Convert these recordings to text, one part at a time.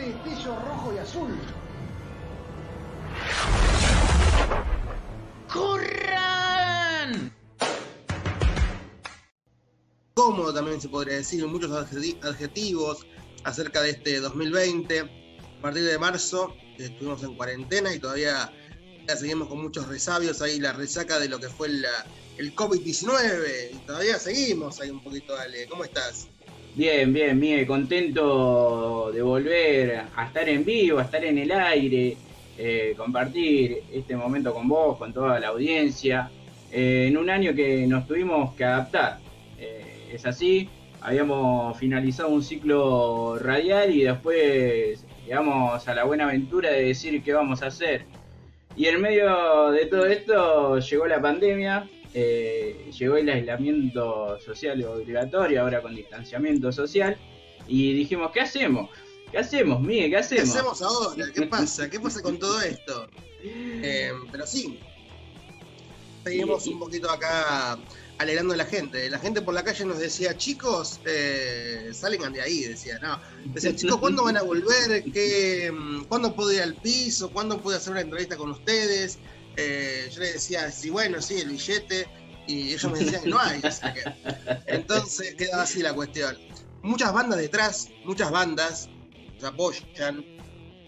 destello rojo y azul. ¡Corran! Cómodo también se podría decir, muchos adjetivos acerca de este 2020. A partir de marzo estuvimos en cuarentena y todavía seguimos con muchos resabios ahí, la resaca de lo que fue el COVID-19. Y todavía seguimos ahí un poquito, Ale. ¿Cómo estás? Bien, bien, Miguel, contento de volver a estar en vivo, a estar en el aire, eh, compartir este momento con vos, con toda la audiencia, eh, en un año que nos tuvimos que adaptar. Eh, es así, habíamos finalizado un ciclo radial y después llegamos a la buena aventura de decir qué vamos a hacer. Y en medio de todo esto llegó la pandemia, eh, llegó el aislamiento social obligatorio, ahora con distanciamiento social, y dijimos, ¿qué hacemos? ¿Qué hacemos, Miguel? ¿Qué hacemos? ¿Qué hacemos ahora? ¿Qué pasa? ¿Qué pasa con todo esto? Eh, pero sí, seguimos un poquito acá alegrando a la gente. La gente por la calle nos decía, chicos, eh, salgan de ahí, decía, no. Decía, chicos, ¿cuándo van a volver? ¿Qué, mm, ¿Cuándo puedo ir al piso? ¿Cuándo puedo hacer una entrevista con ustedes? Eh, yo le decía, sí, bueno, sí, el billete, y ellos me decían que no hay. Entonces quedaba así la cuestión. Muchas bandas detrás, muchas bandas nos apoyan.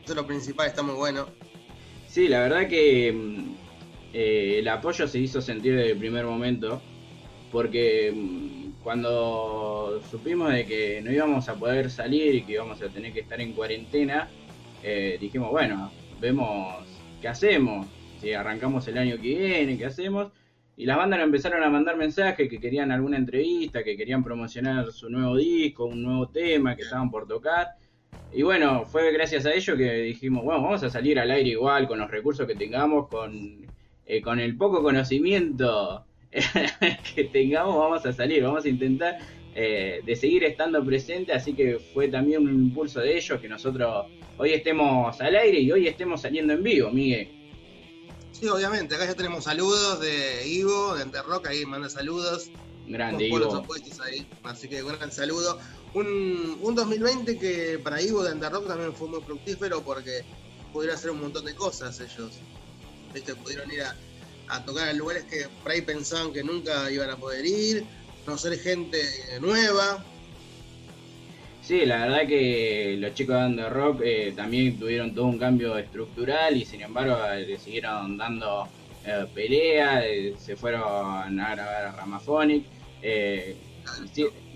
Eso es lo principal, está muy bueno. Sí, la verdad que mm, eh, el apoyo se hizo sentir desde el primer momento, porque mm, cuando supimos de que no íbamos a poder salir y que íbamos a tener que estar en cuarentena, eh, dijimos, bueno, vemos qué hacemos si arrancamos el año que viene, qué hacemos. Y las bandas empezaron a mandar mensajes que querían alguna entrevista, que querían promocionar su nuevo disco, un nuevo tema que estaban por tocar. Y bueno, fue gracias a ello que dijimos, bueno, vamos a salir al aire igual, con los recursos que tengamos, con, eh, con el poco conocimiento que tengamos, vamos a salir, vamos a intentar eh, de seguir estando presente, así que fue también un impulso de ellos que nosotros hoy estemos al aire y hoy estemos saliendo en vivo, Miguel. Sí, obviamente. Acá ya tenemos saludos de Ivo, de Enterrock, ahí manda saludos. Grande, Ivo. Ahí, así que un gran saludo. Un, un 2020 que para Ivo de Enterrock también fue muy fructífero porque pudieron hacer un montón de cosas ellos. ¿Viste? Pudieron ir a, a tocar a lugares que por ahí pensaban que nunca iban a poder ir, conocer gente nueva, Sí, la verdad que los chicos de Under Rock eh, también tuvieron todo un cambio estructural y sin embargo eh, le siguieron dando eh, pelea, se fueron a grabar a Ramaphonic.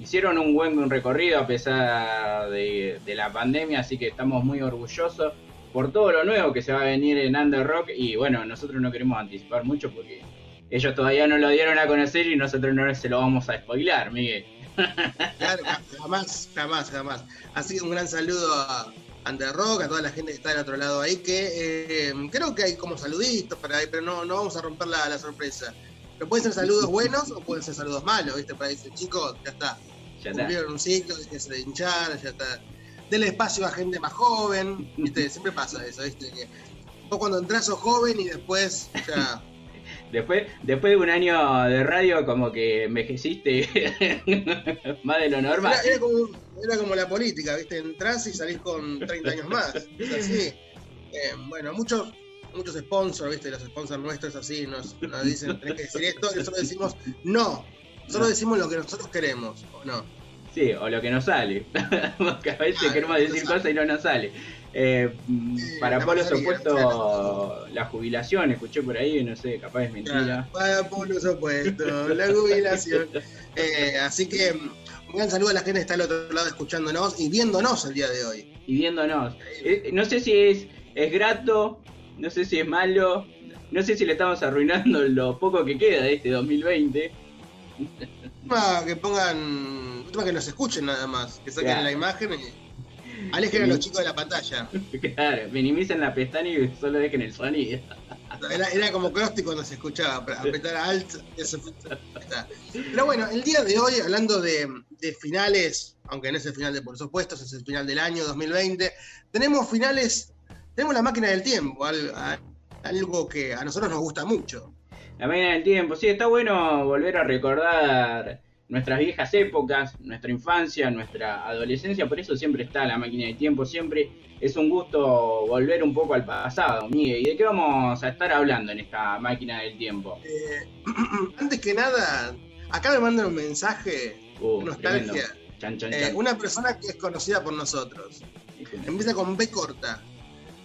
hicieron un buen recorrido a pesar de, la pandemia, así que estamos muy orgullosos por todo lo nuevo que se va a venir en Under Rock y bueno, nosotros no queremos anticipar mucho porque ellos todavía no lo dieron a conocer y nosotros no se lo vamos a spoilar, Miguel. Claro, jamás, jamás, jamás. Así que un gran saludo a Under Rock, a toda la gente que está del otro lado ahí, que eh, creo que hay como saluditos para ahí, pero no, no vamos a romper la, sorpresa. Pero pueden ser saludos buenos o pueden ser saludos malos, ¿viste? Para decir, chicos, ya está. Ya Cumplieron un ciclo, se de hinchar, ya está. Denle espacio a gente más joven, ¿viste? Siempre pasa eso, ¿viste? Que vos cuando entras sos joven y después ya Después, después de un año de radio, como que envejeciste más de lo normal. Era, como, la política, ¿viste? Entrás y salís con 30 años más. Es así. Eh, bueno, muchos muchos sponsors, ¿viste? Los sponsors nuestros así nos, nos dicen, tenés que decir esto, y nosotros decimos no. Nosotros decimos lo que nosotros queremos, ¿o no? Sí, o lo que nos sale. Porque a veces queremos decir cosas y no nos sale. Eh, para polos opuestos, la jubilación, escuché por ahí, no sé, capaz es mentira. para polos opuestos, la jubilación. Eh, así que un gran saludo a la gente que está al otro lado escuchándonos y viéndonos el día de hoy. Y viéndonos. Eh, no sé si es, es grato, no sé si es malo, no sé si le estamos arruinando lo poco que queda de este 2020. que pongan, que nos escuchen nada más, que saquen la imagen y Alejen a los chicos de la pantalla. Claro, minimicen la pestaña y solo dejen el sonido. Era, como Krusty cuando se escuchaba, apretar alt. Eso, Pero bueno, el día de hoy, hablando de, finales, aunque no es el final de por supuesto, es el final del año 2020, tenemos finales, tenemos la máquina del tiempo, algo que a nosotros nos gusta mucho. La máquina del tiempo, sí, está bueno volver a recordar nuestras viejas épocas, nuestra infancia, nuestra adolescencia, por eso siempre está la máquina de tiempo, siempre es un gusto volver un poco al pasado, Miguel. ¿Y de qué vamos a estar hablando en esta máquina del tiempo? Eh, antes que nada, acá me mandan un mensaje, uh, nostalgia. Eh, una persona que es conocida por nosotros. Empieza con B corta.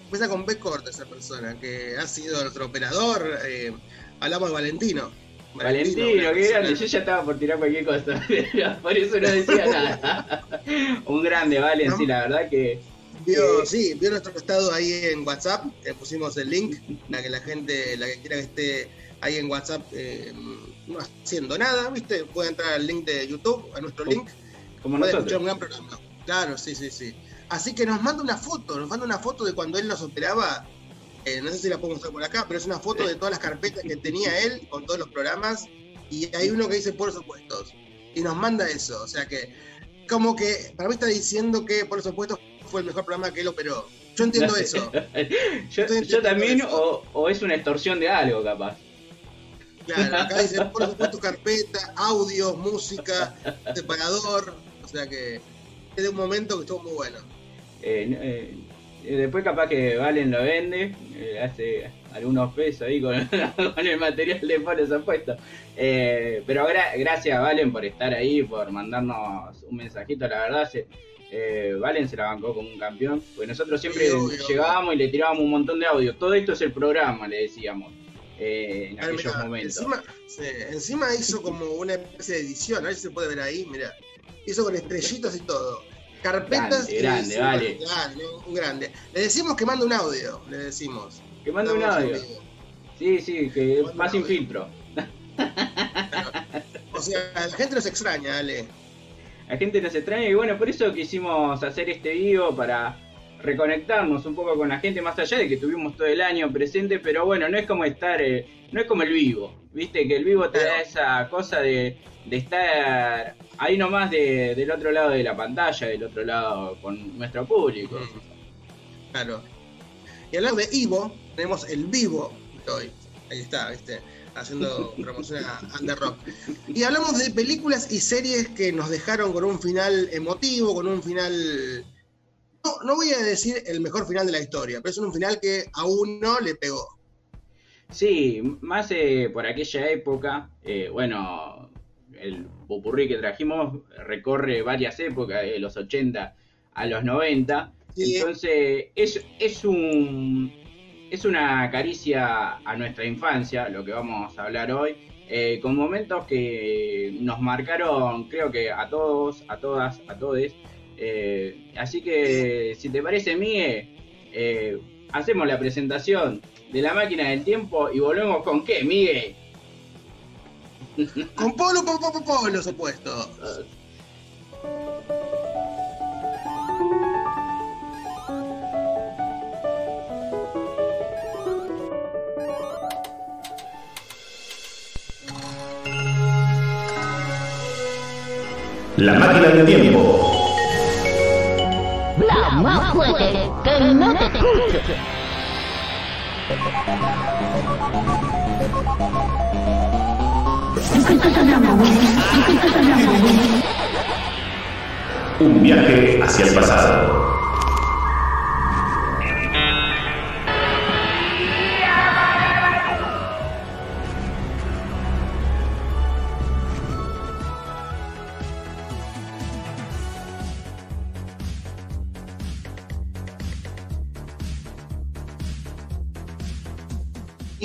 Empieza con B corta esa persona, que ha sido nuestro operador. Eh, hablamos de Valentino. Valentino, qué grande. Yo ya estaba por tirar cualquier cosa, por eso no decía nada. Un grande, Valen, sí, la verdad que. Vio, sí, vio nuestro estado ahí en WhatsApp, le pusimos el link, para que la gente, la que quiera que esté ahí en WhatsApp eh, no haciendo nada, ¿viste? Puede entrar al link de YouTube, a nuestro link. Como puede nosotros. escuchar un gran programa. Claro, sí, sí, sí. Así que nos manda una foto, nos manda una foto de cuando él nos operaba eh, no sé si la puedo mostrar por acá, pero es una foto de todas las carpetas que tenía él con todos los programas y hay uno que dice por supuestos y nos manda eso, o sea que como que para mí está diciendo que por supuesto fue el mejor programa que él operó. Yo entiendo eso. yo, también, o, es una extorsión de algo capaz. Claro, acá dice por supuesto carpeta, audio, música, separador, o sea que es de un momento que estuvo muy bueno. Eh, eh, después capaz que Valen lo vende, eh, hace algunos pesos ahí con, el material le pone esa puesto. Eh, pero gracias Valen por estar ahí, por mandarnos un mensajito, la verdad. Eh, Valen se la bancó como un campeón, pues nosotros siempre llegábamos y le tirábamos un montón de audio. Todo esto es el programa, le decíamos. en aquellos momentos. Encima, encima hizo como una especie de edición, a ver si se puede ver ahí, mira. Hizo con estrellitas y todo carpetas. Grande, grande, vale. Grande, un grande. Le decimos que manda un audio, le decimos. Que manda un audio. Sí, sí, que más sin filtro. o sea, la gente nos extraña, Ale. La gente nos extraña y bueno, por eso quisimos hacer este video para reconectarnos un poco con la gente, más allá de que tuvimos todo el año presente, pero bueno, no es como estar, eh, no es como el vivo, viste, que el vivo te da esa cosa de, de estar ahí nomás de, del otro lado de la pantalla, del otro lado con nuestro público. Claro. Y lado de Ivo, tenemos el vivo hoy. Ahí está, ¿viste? Haciendo promoción a Under Rock. Y hablamos de películas y series que nos dejaron con un final emotivo, con un final. No, no voy a decir el mejor final de la historia, pero es un final que a uno le pegó. Sí, más eh, por aquella época, eh, bueno, el popurrí que trajimos recorre varias épocas, de los 80 a los 90. Entonces, es, es, un, es una caricia a nuestra infancia, lo que vamos a hablar hoy, eh, con momentos que nos marcaron, creo que a todos, a todas, a todes. Eh, así que, si te parece, Miguel, eh, hacemos la presentación de la máquina del tiempo y volvemos con qué, Miguel. Con Polo, Polo, Polo, Polo, los opuestos. La máquina del tiempo. La más fuerte que no te escuche. Un viaje hacia el pasado.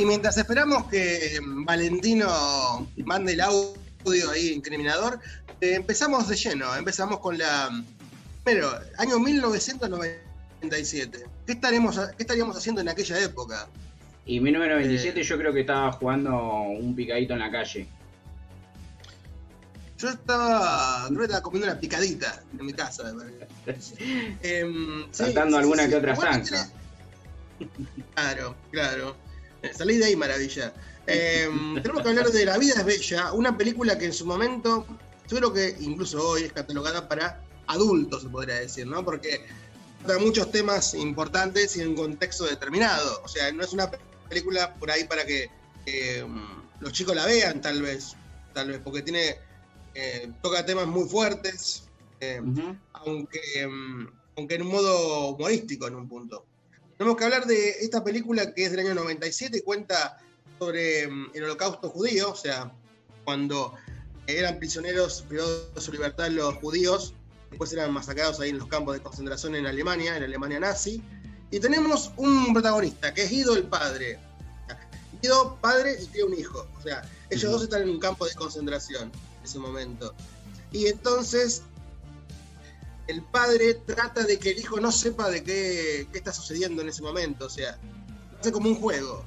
Y mientras esperamos que Valentino mande el audio ahí incriminador, eh, empezamos de lleno, empezamos con la... Pero, año 1997. ¿Qué, estaremos, ¿Qué estaríamos haciendo en aquella época? Y 1997 eh, yo creo que estaba jugando un picadito en la calle. Yo estaba, creo que estaba comiendo una picadita en mi casa. eh, Saltando alguna que otra zanza. Claro, claro. Salí de ahí, maravilla. Em, tenemos que hablar de La vida es bella, una película que en su momento, yo creo que incluso hoy es catalogada para adultos, se podría decir, ¿no? Porque trata muchos temas importantes y en un contexto determinado. O sea, no es una película por ahí para que em, los chicos la vean, tal vez, tal vez, porque tiene Eh, toca temas muy fuertes, Ujú. aunque, aunque en un modo humorístico en un punto. Tenemos que hablar de esta película que es del año 97 y cuenta sobre mm, el holocausto judío, o sea, cuando eran prisioneros privados de su libertad los judíos, después eran masacrados ahí en los campos de concentración en Alemania, en Alemania nazi. Y tenemos un protagonista, que es Guido el padre. Guido, padre y tiene un hijo. O sea, ellos Ujú. dos están en un campo de concentración en ese momento. Y entonces el padre trata de que el hijo no sepa de qué, qué está sucediendo en ese momento. O sea, hace como un juego.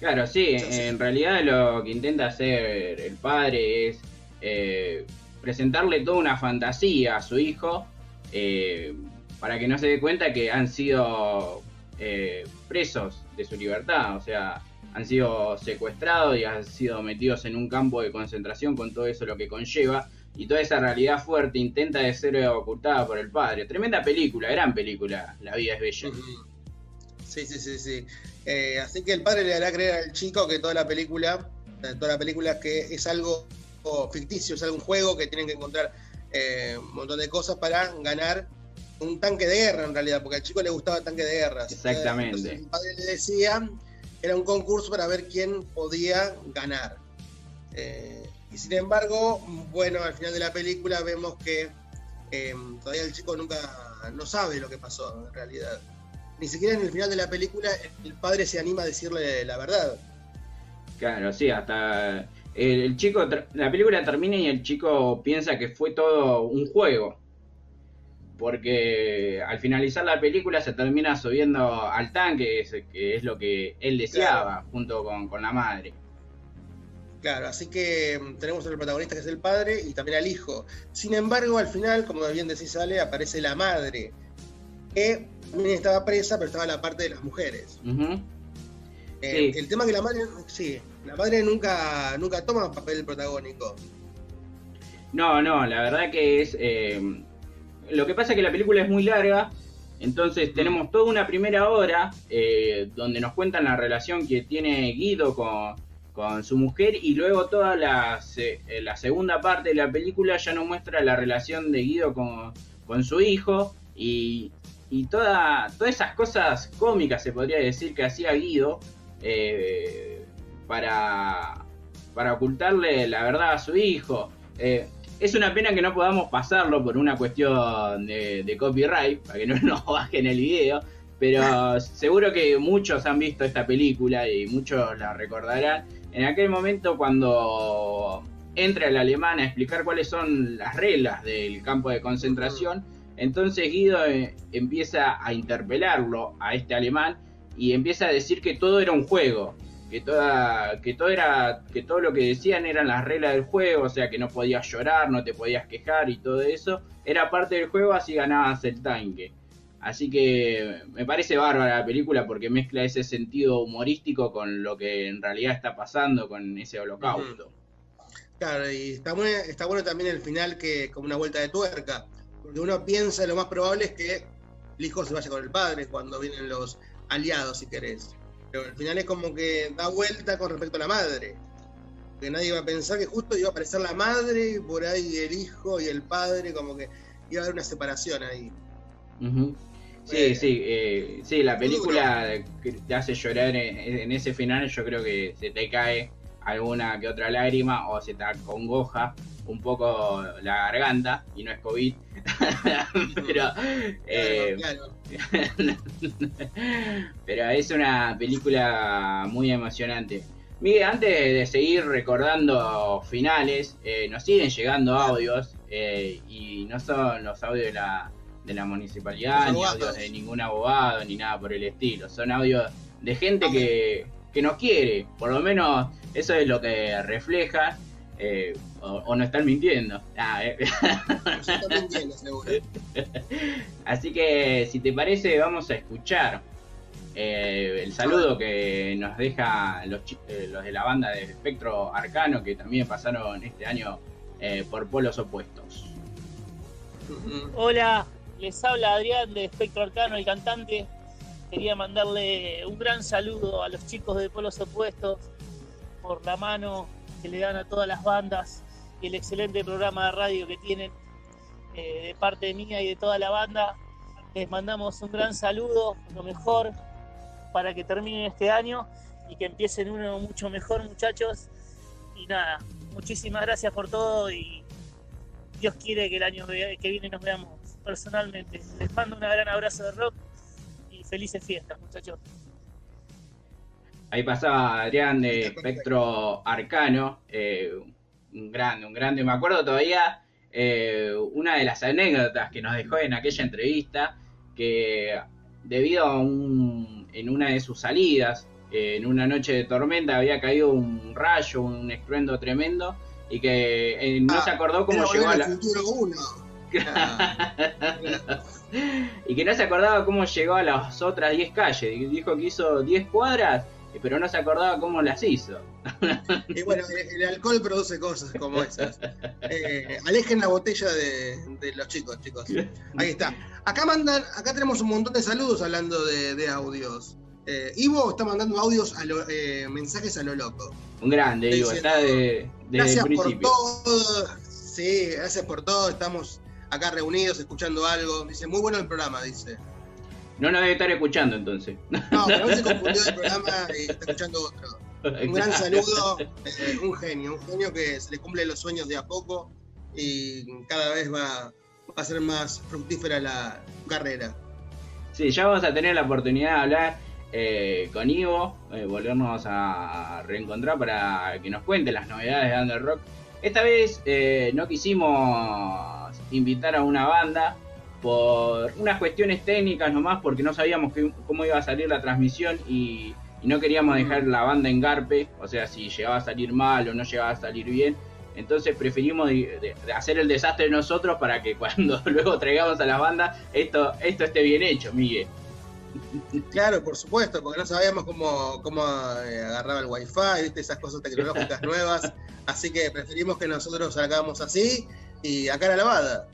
Claro, sí, sí. en realidad lo que intenta hacer el padre es eh, presentarle toda una fantasía a su hijo eh, para que no se dé cuenta que han sido eh, presos de su libertad, o sea, han sido secuestrados y han sido metidos en un campo de concentración con todo eso lo que conlleva y toda esa realidad fuerte intenta de ser ocultada por el padre. Tremenda película, gran película, La vida es bella. Sí, sí, sí, sí. Eh, así que el padre le hará creer al chico que toda la película, eh, toda la película que es algo ficticio, es algún juego que tienen que encontrar eh, un montón de cosas para ganar un tanque de guerra en realidad, porque al chico le gustaba el tanque de guerra. Exactamente. entonces el padre le decía, era un concurso para ver quién podía ganar. Eh, y sin embargo, bueno, al final de la película vemos que eh, todavía el chico nunca no sabe lo que pasó en realidad. Ni siquiera en el final de la película el padre se anima a decirle la verdad. Claro, sí, hasta el, el chico, la película termina y el chico piensa que fue todo un juego. Porque al finalizar la película se termina subiendo al tanque, es- que es lo que él deseaba, junto con, con la madre. Claro, así que mm, tenemos al protagonista que es el padre y también al hijo. Sin embargo, al final, como bien decís Ale, aparece la madre, que también estaba presa, pero estaba en la parte de las mujeres. Eh, Sí. El tema que la madre, sí, la madre nunca, nunca toma papel protagónico. No, no, la verdad que es... eh, lo que pasa es que la película es muy larga, entonces tenemos toda una primera hora eh, donde nos cuentan la relación que tiene Guido con, con su mujer y luego toda la, se- eh, la segunda parte de la película ya nos muestra la relación de Guido con, con su hijo y, y toda, todas esas cosas cómicas se podría decir que hacía Guido eh, para, para ocultarle la verdad a su hijo. Eh, es una pena que no podamos pasarlo por una cuestión de, de copyright, para que no nos bajen el video, pero seguro que muchos han visto esta película y muchos la recordarán. En aquel momento cuando entra el alemán a explicar cuáles son las reglas del campo de concentración, entonces Guido eh, empieza a interpelarlo a este alemán y empieza a decir que todo era un juego, que toda, que todo era, que todo lo que decían eran las reglas del juego, o sea que no podías llorar, no te podías quejar y todo eso, era parte del juego, así ganabas el tanque. Así que me parece bárbara la película porque mezcla ese sentido humorístico con lo que en realidad está pasando con ese holocausto. Claro, y está, muy- está bueno también el final que como una vuelta de tuerca, porque uno piensa lo más probable es que el hijo se vaya con el padre cuando vienen los aliados, si querés. Pero al final es como que da vuelta con respecto a la madre. Que nadie va a pensar que justo iba a aparecer la madre y por ahí el hijo y el padre, como que iba a haber una separación ahí. Ujú. Sí, sí, eh, sí, la película que te hace llorar en, en ese final, yo creo que se te cae alguna que otra lágrima o se te acongoja un poco la garganta y no es COVID. pero, eh, Claro, pero es una película muy emocionante. Miguel, antes de seguir recordando finales, eh, nos siguen llegando audios eh, y no son los audios de la, de la municipalidad, ni audios de ningún abogado, ni nada por el estilo. Son audios de gente que, que nos quiere, por lo menos eso es lo que refleja. eh, o, o no están mintiendo. Ah, eh. seguro. Así que si te parece vamos a escuchar eh, el saludo que nos deja los, los de la banda de Espectro Arcano que también pasaron este año eh, por polos opuestos. Hola, les habla Adrián de Espectro Arcano, el cantante. Quería mandarle un gran saludo a los chicos de Polos Opuestos por la mano que le dan a todas las bandas y el excelente programa de radio que tienen eh, de parte mía y de toda la banda. Les mandamos un gran saludo, lo mejor para que terminen este año y que empiecen uno mucho mejor, muchachos. Y nada, muchísimas gracias por todo y Dios quiere que el año que viene nos veamos personalmente. Les mando un gran abrazo de rock y felices fiestas, muchachos. Ahí pasaba Adrián de eh, Espectro Arcano, eh, un grande, un grande. Me acuerdo todavía eh, una de las anécdotas que nos dejó en aquella entrevista, que debido a un, en una de sus salidas, eh, en una noche de tormenta, había caído un rayo, un estruendo tremendo, y que no se acordó cómo llegó a la... Futuro 1 y que no se acordaba cómo llegó a las otras 10 calles. Dijo que hizo 10 cuadras, eh, pero no se acordaba cómo las hizo. y bueno, el, el alcohol produce cosas como esas. Eh, alejen la botella de, de los chicos, chicos. Ahí está. Acá mandan, acá tenemos un montón de saludos hablando de, de audios. Eh, Ivo está mandando audios a lo- eh, mensajes a lo loco. Un grande, Diciendo, está de, el Gracias por todo. Sí, gracias por todo. Estamos acá reunidos escuchando algo. Dice, muy bueno el programa, dice. No nos debe estar escuchando entonces. No, pero se confundió el programa y está escuchando otro. Un gran saludo, eh, un genio, un genio que se le cumple los sueños de a poco y cada vez va, va a ser más fructífera la carrera. Sí, ya vamos a tener la oportunidad de hablar eh, con Ivo, eh, volvernos a reencontrar para que nos cuente las novedades de Under Rock. Esta vez eh, no quisimos invitar a una banda por unas cuestiones técnicas nomás, porque no sabíamos que- cómo iba a salir la transmisión y, y no queríamos dejar la banda en garpe, o sea, si llegaba a salir mal o no llegaba a salir bien. Entonces preferimos de- de- de hacer el desastre nosotros para que cuando luego traigamos a las bandas esto, esto esté bien hecho, Miguel. Claro, por supuesto, porque no sabíamos cómo, cómo eh, agarraba el wifi, ¿viste? esas cosas tecnológicas nuevas. Así que preferimos que nosotros salgamos así y a cara lavada.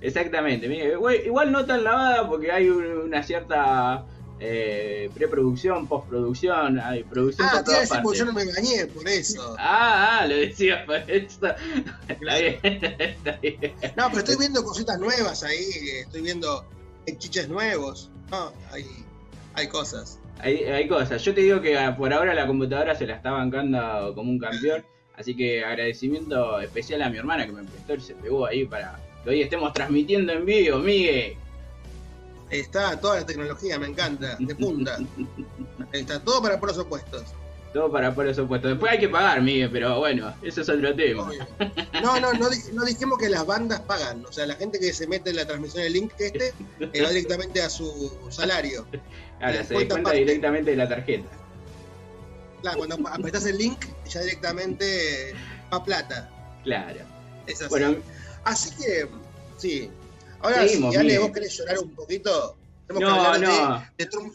Exactamente. Igual- no tan lavada porque hay un- una cierta eh, preproducción, postproducción, hay producción Ah, por todas porque yo no me bañé por eso. Ah, ah, lo decía por eso. Está bien, está bien. No, pero estoy viendo cositas nuevas ahí, estoy viendo chiches nuevos. No, hay, hay cosas. Hay, hay cosas. Yo te digo que ah, por ahora la computadora se la está bancando como un campeón. Así que agradecimiento especial a mi hermana que me prestó el CPU ahí para que hoy estemos transmitiendo en vivo, Miguel. Está toda la tecnología, me encanta, de punta. Está todo para por los opuestos. Todo para por eso puesto. Después hay que pagar, Miguel, pero bueno, eso es otro tema. Obvio. No, no, no, di- no dijimos que las bandas pagan. O sea, la gente que se mete en la transmisión del link este eh, va directamente a su salario. Eh, se cuenta descuenta aparte. directamente de la tarjeta. Claro, cuando apretás el link, ya directamente va plata. Claro. Es así. Bueno, Así que, sí. Ahora, si Ale, vos querés llorar un poquito, tenemos no, que hablar no. de, de Trum-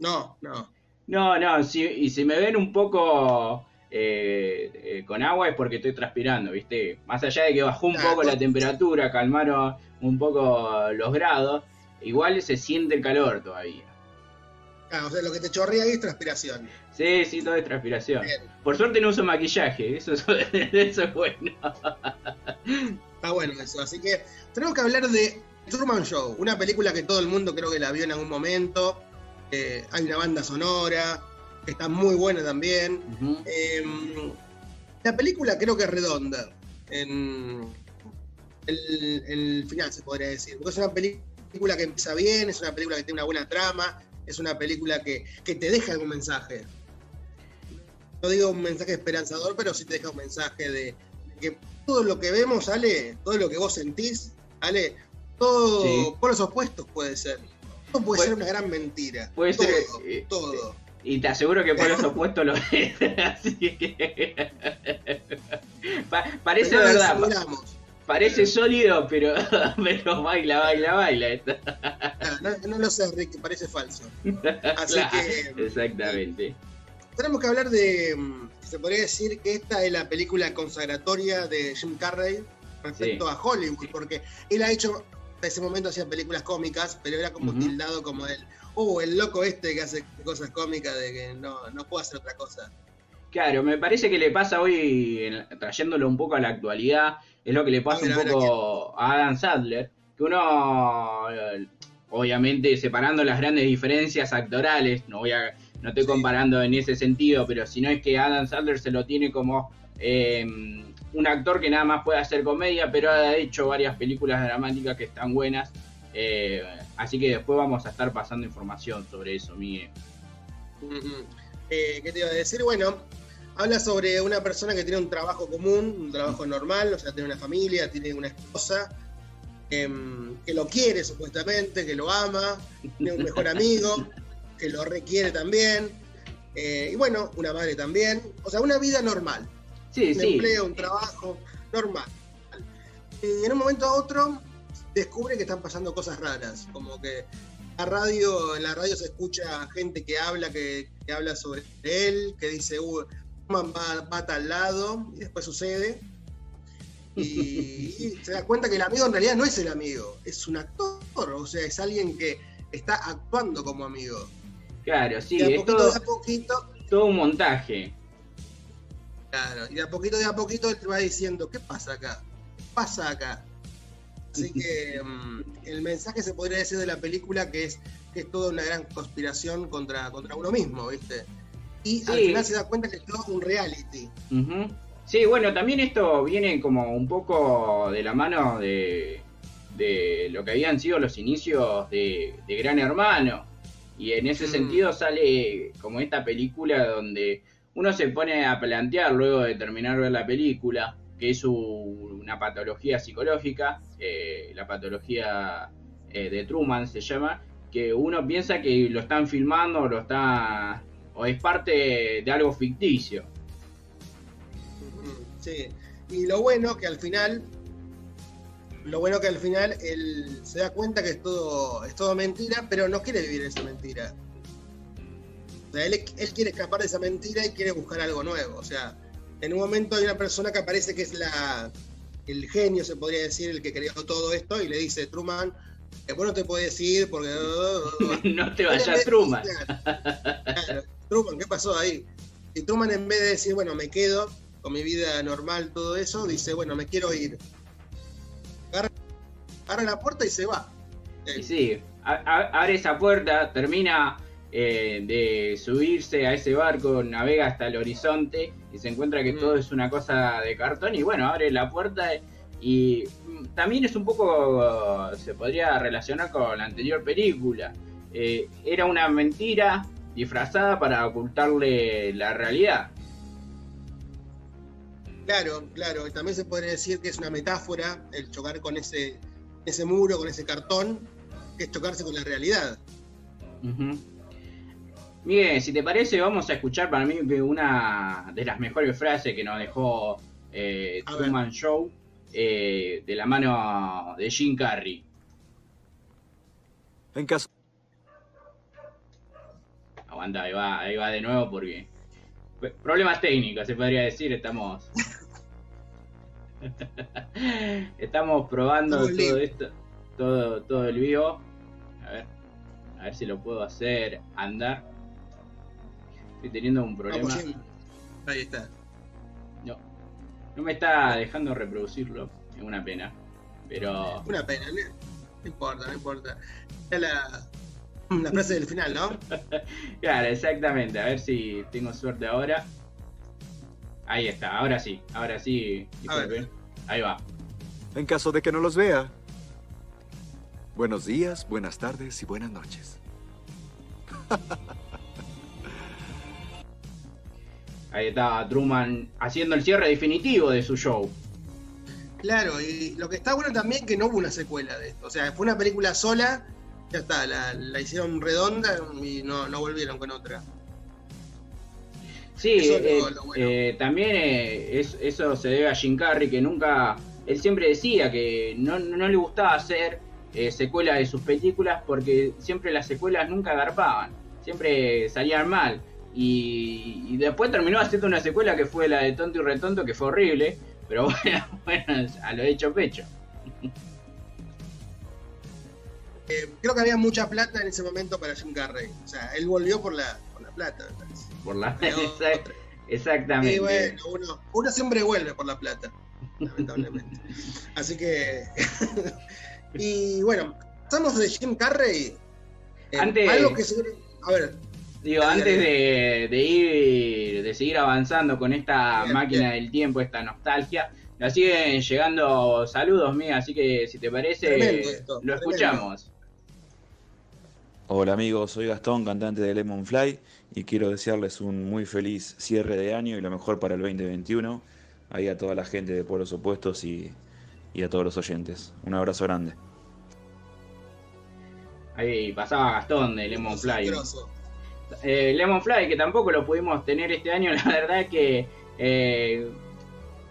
No, no. No, no, si, y si me ven un poco eh, eh, con agua es porque estoy transpirando, ¿viste? Más allá de que bajó un poco la temperatura, calmaron un poco los grados, igual se siente el calor todavía. Ah, o sea, lo que te chorrea ahí es transpiración. Sí, sí, todo es transpiración. Bien. Por suerte no uso maquillaje, eso es, eso es bueno. Está bueno eso. Así que tenemos que hablar de Truman Show, una película que todo el mundo creo que la vio en algún momento. Eh, hay una banda sonora, que está muy buena también. Eh, la película creo que es redonda. En el, el final se podría decir. Porque es una película que empieza bien, es una película que tiene una buena trama, es una película que, que te deja algún mensaje. No digo un mensaje esperanzador, pero sí te deja un mensaje de que todo lo que vemos, Ale, todo lo que vos sentís, Ale, todo Sí. por los opuestos puede ser. Todo puede Puede- ser una gran mentira. puede todo, ser, eh, todo. Y te aseguro que por los opuestos lo es. Así que. Pa- parece Pero verdad. Parece sólido, pero, pero baila, baila, baila. No, no lo sé, Rick, parece falso. Así Claro, que Exactamente. tenemos que hablar de. mm, Se podría decir que esta es la película consagratoria de Jim Carrey respecto Sí. a Hollywood, porque él ha hecho, hasta ese momento hacía películas cómicas, pero era como tildado como el. Oh, el loco este que hace cosas cómicas de que no, no puedo hacer otra cosa. Claro, me parece que le pasa hoy, en- trayéndolo un poco a la actualidad, es lo que le pasa A ver, un poco a Adam Sadler, que uno, eh, obviamente separando las grandes diferencias actorales, no voy a, no estoy Sí. comparando en ese sentido, pero si no es que Adam Sadler se lo tiene como eh, un actor que nada más puede hacer comedia, pero ha hecho varias películas dramáticas que están buenas, eh, así que después vamos a estar pasando información sobre eso, Miguel. Ujú. Eh, ¿Qué te iba a decir? Bueno, habla sobre una persona que tiene un trabajo común, un trabajo normal, o sea, tiene una familia, tiene una esposa, em, que lo quiere supuestamente, que lo ama, tiene un mejor amigo, que lo requiere también, eh, y bueno, una madre también, o sea, una vida normal, Sí, un sí. empleo, un trabajo normal. Y en un momento a otro descubre que están pasando cosas raras, como que la radio, en la radio se escucha gente que habla, que, que habla sobre él, que dice, uh, va, va a tal lado, y después sucede. Y, y se da cuenta que el amigo en realidad no es el amigo, es un actor, o sea, es alguien que está actuando como amigo. Claro, sí, de a es poquito, todo, de a poquito, todo un montaje. Claro, y de a poquito, de a poquito él te va diciendo, ¿qué pasa acá? ¿Qué pasa acá? Así que mm, el mensaje se podría decir de la película que es que es toda una gran conspiración contra, contra uno mismo, ¿viste? Y al final se da cuenta que es todo un reality. Sí, bueno, también esto viene como un poco de la mano de, de lo que habían sido los inicios de, de Gran Hermano. Y en ese Mm. sentido sale como esta película donde uno se pone a plantear luego de terminar ver la película, que es una patología psicológica, eh, la patología eh, de Truman se llama, que uno piensa que lo están filmando lo está o es parte de algo ficticio. Sí. Y lo bueno que al final, lo bueno que al final él se da cuenta que es todo, es todo mentira, pero no quiere vivir esa mentira. O sea, él, él quiere escapar de esa mentira y quiere buscar algo nuevo. O sea, en un momento hay una persona que aparece que es la el genio, se podría decir, el que creó todo esto, y le dice, Truman, que vos no te puedes ir porque... no te vayas, Truman. Claro, Truman, ¿qué pasó ahí? Y Truman en vez de decir, bueno, me quedo con mi vida normal, todo eso, dice, bueno, me quiero ir. Agarra, agarra la puerta y se va. Y sí, a- a- abre esa puerta, termina eh, de subirse a ese barco, navega hasta el horizonte y se encuentra que Mm. todo es una cosa de cartón y bueno, abre la puerta y mm, también es un poco, se podría relacionar con la anterior película. Eh, era una mentira disfrazada para ocultarle la realidad. Claro, claro. y También se podría decir que es una metáfora el chocar con ese, ese muro, con ese cartón, que es chocarse con la realidad. Ujú. Miguel, si te parece, vamos a escuchar para mí una de las mejores frases que nos dejó eh, Truman Show eh, de la mano de Jim Carrey. En caso Aguanta, ahí va, ahí va de nuevo porque. Problemas técnicos, se podría decir, estamos. estamos probando todo esto, todo, todo el vivo. A ver, a ver si lo puedo hacer andar. Estoy teniendo un problema. Vamos. Ahí está. No, no me está dejando reproducirlo, es una pena. Pero Una pena, no, no importa, no importa. Era la, la frase del final, ¿no? claro, exactamente, a ver si tengo suerte ahora. Ahí está, ahora sí, ahora sí, A ver. disculpen. Ahí va. En caso de que no los vea. Buenos días, buenas tardes y buenas noches. Ahí está Truman haciendo el cierre definitivo de su show. Claro, y lo que está bueno también que no hubo una secuela de esto. O sea, fue una película sola, ya está, la, la hicieron redonda y no, no volvieron con otra. Sí, Eso es lo- eh, lo bueno. eh, también eh, es- eso se debe a Jim Carrey, que nunca, él siempre decía que no, no le gustaba hacer eh, secuelas de sus películas porque siempre las secuelas nunca garpaban, siempre salían mal. Y, y después terminó haciendo una secuela que fue la de Tonto y Retonto, que fue horrible, pero bueno, bueno a lo hecho pecho. Eh, creo que había mucha plata en ese momento para Jim Carrey. O sea, él volvió por la, por la plata, me parece. Por la, Exactamente. Y bueno, uno, uno siempre vuelve por la plata, lamentablemente. Así que. y bueno, estamos de Jim Carrey. Eh, Antes- Algo que seguro- A ver, Digo, antes de, de ir, de seguir avanzando con esta Bien, máquina bien. del tiempo, esta nostalgia, nos siguen llegando saludos, Mía, así que si te parece, esto, lo escuchamos. Hola amigos, soy Gastón, cantante de Lemon Fly y quiero desearles un muy feliz cierre de año y lo mejor para el 2021. Ahí a toda la gente de Pueblos Opuestos y, y a todos los oyentes. Un abrazo grande. Ahí pasaba Gastón de Lemon Fly. Eh, Lemon Fly, que tampoco lo pudimos tener este año, la verdad que eh,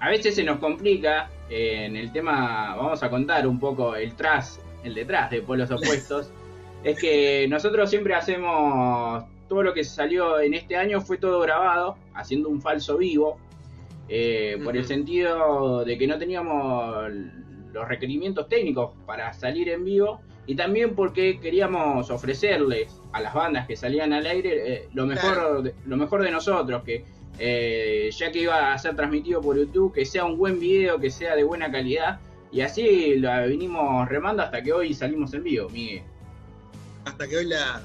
a veces se nos complica eh, en el tema, vamos a contar un poco el tras, el detrás de Polos Opuestos, es que nosotros siempre hacemos todo lo que salió en este año fue todo grabado, haciendo un falso vivo, eh, por el sentido de que no teníamos los requerimientos técnicos para salir en vivo y también porque queríamos ofrecerles a las bandas que salían al aire eh, lo mejor Claro. de, lo mejor de nosotros que eh, ya que iba a ser transmitido por YouTube que sea un buen video que sea de buena calidad y así lo vinimos remando hasta que hoy salimos en vivo Miguel Hasta que hoy la.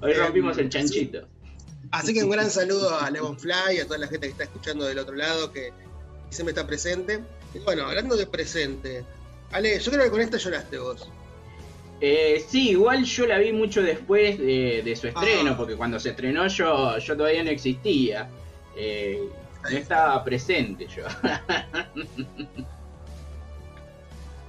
hoy Eh, rompimos el chanchito Así que un gran saludo a Lemon Fly, a toda la gente que está escuchando del otro lado, que siempre está presente. Y bueno, hablando de presente, Ale, yo creo que con esta lloraste vos. Eh, sí, igual yo la vi mucho después de, de su estreno, Ah. porque cuando se estrenó yo, yo todavía no existía. Eh, no estaba presente yo.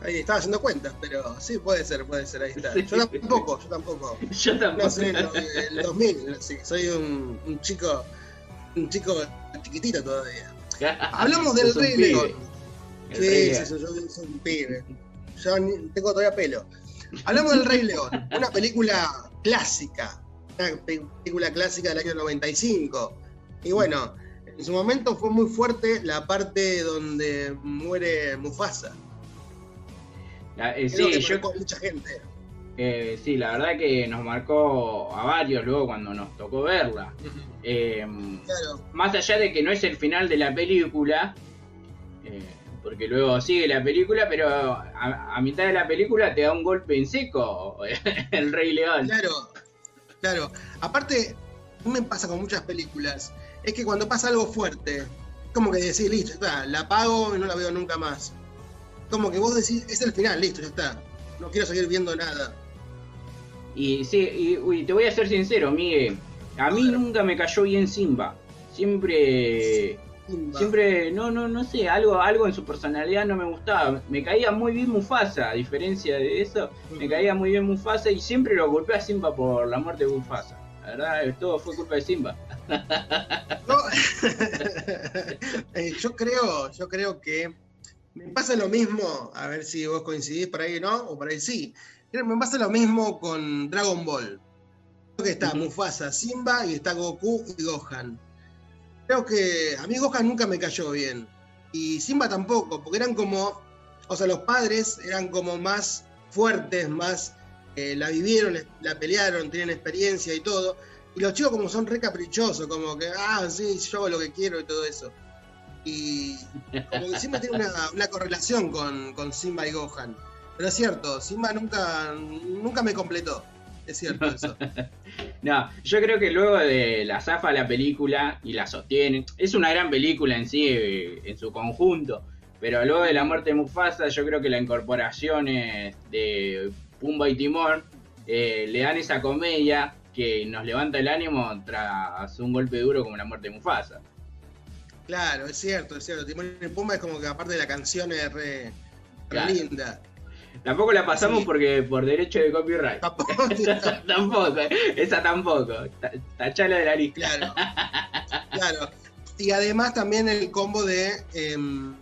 Ahí estaba haciendo cuentas, pero sí, puede ser, puede ser, ahí está. Sí. Yo tampoco, yo tampoco. yo tampoco. No sé, no, el 2000, sí, soy un, un chico, un chico chiquitito todavía. Hablamos del Rey. León. Sí, sí, yo soy un pibe. Yo tengo todavía pelo. Hablamos del Rey León, una película clásica, una pe- película clásica del año 95. Y bueno, en su momento fue muy fuerte la parte donde muere Mufasa. La- eh, sí, que yo, mucha gente. eh, sí, la verdad que nos marcó a varios luego cuando nos tocó verla. Eh, Claro, más allá de que no es el final de la película, porque luego sigue la película, pero a, a mitad de la película te da un golpe en seco el Rey León. claro, claro. Aparte, me pasa con muchas películas, es que cuando pasa algo fuerte, como que decís, listo, la apago y no la veo nunca más. Como que vos decís, es el final, listo, ya está. No quiero seguir viendo nada. Y sí, y, uy, te voy a ser sincero, Miguel. A mí nunca me cayó bien Simba. Siempre, Simba. siempre, no, no, no sé, algo, algo en su personalidad no me gustaba. Me caía muy bien Mufasa, a diferencia de eso, me caía muy bien Mufasa y siempre lo golpeé a Simba por la muerte de Mufasa. La verdad, todo fue culpa de Simba. No, eh, yo creo, yo creo que me pasa lo mismo, a ver si vos coincidís por ahí no, o por ahí sí. Me pasa lo mismo con Dragon Ball. Creo que está. Mufasa, Simba y está Goku y Gohan. Creo que a mí Gohan nunca me cayó bien. Y Simba tampoco, porque eran como, o sea, los padres eran como más fuertes, más, eh, la vivieron, la pelearon, tienen experiencia y todo. Y los chicos como son re caprichosos, como que, ah, sí, yo hago lo que quiero y todo eso. Y como que Simba tiene una, correlación con, Simba y Gohan. Pero es cierto, Simba nunca, nunca me completó. Es cierto eso. No, yo creo que luego de la zafa la película y la sostienen, es una gran película en sí, en su conjunto, pero luego de la muerte de Mufasa, yo creo que la incorporación de Pumba y Timón eh, le dan esa comedia que nos levanta el ánimo tras un golpe duro como la muerte de Mufasa. Claro, es cierto, es cierto. Timón y Pumba es como que aparte de la canción es re, linda. Tampoco la pasamos Sí. porque por derecho de copyright. Tampoco- tampoco, esa tampoco. Ta- Tachala de la lista. Claro, claro. Y además también el combo de, em,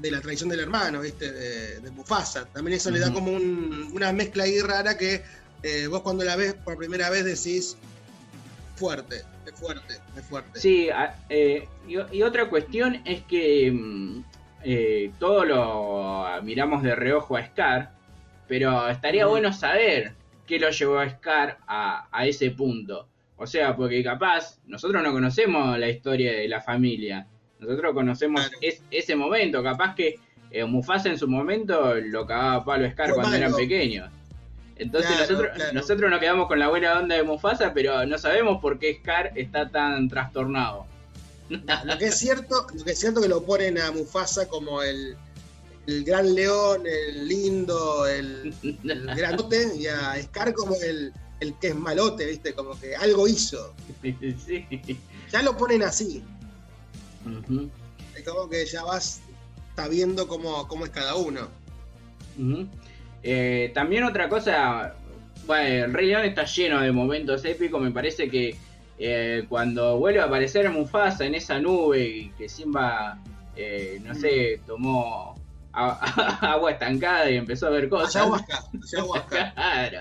de la traición del hermano, ¿viste? De, de Mufasa. También eso le da como un- una mezcla ahí rara que eh, vos cuando la ves por primera vez decís fuerte, fuerte, es fuerte. Sí, eh, y, y otra cuestión es que mm, eh, todo lo miramos de reojo a Scar, pero estaría Mm. bueno saber qué lo llevó a Scar a, a ese punto. O sea, porque capaz nosotros no conocemos la historia de la familia. Nosotros conocemos Claro. es- ese momento. Capaz que eh, Mufasa en su momento lo cagaba a palo Scar Fue cuando malo. eran pequeños. Entonces Claro, nosotros, claro. nosotros nos quedamos con la buena onda de Mufasa, pero no sabemos por qué Scar está tan trastornado. Lo que es cierto, lo que es cierto que lo ponen a Mufasa como el, el gran león, el lindo, el, el grandote, y a Scar como el, el que es malote, ¿viste? Como que algo hizo. sí. Ya lo ponen así. Es como que ya vas sabiendo cómo, cómo es cada uno. ujú. Eh, también otra cosa, bueno, el Rey León está lleno de momentos épicos. Me parece que eh, cuando vuelve a aparecer Mufasa en esa nube y que Simba, eh, no sé, tomó a- agua estancada y empezó a ver cosas. Ayahuasca, ayahuasca. Claro.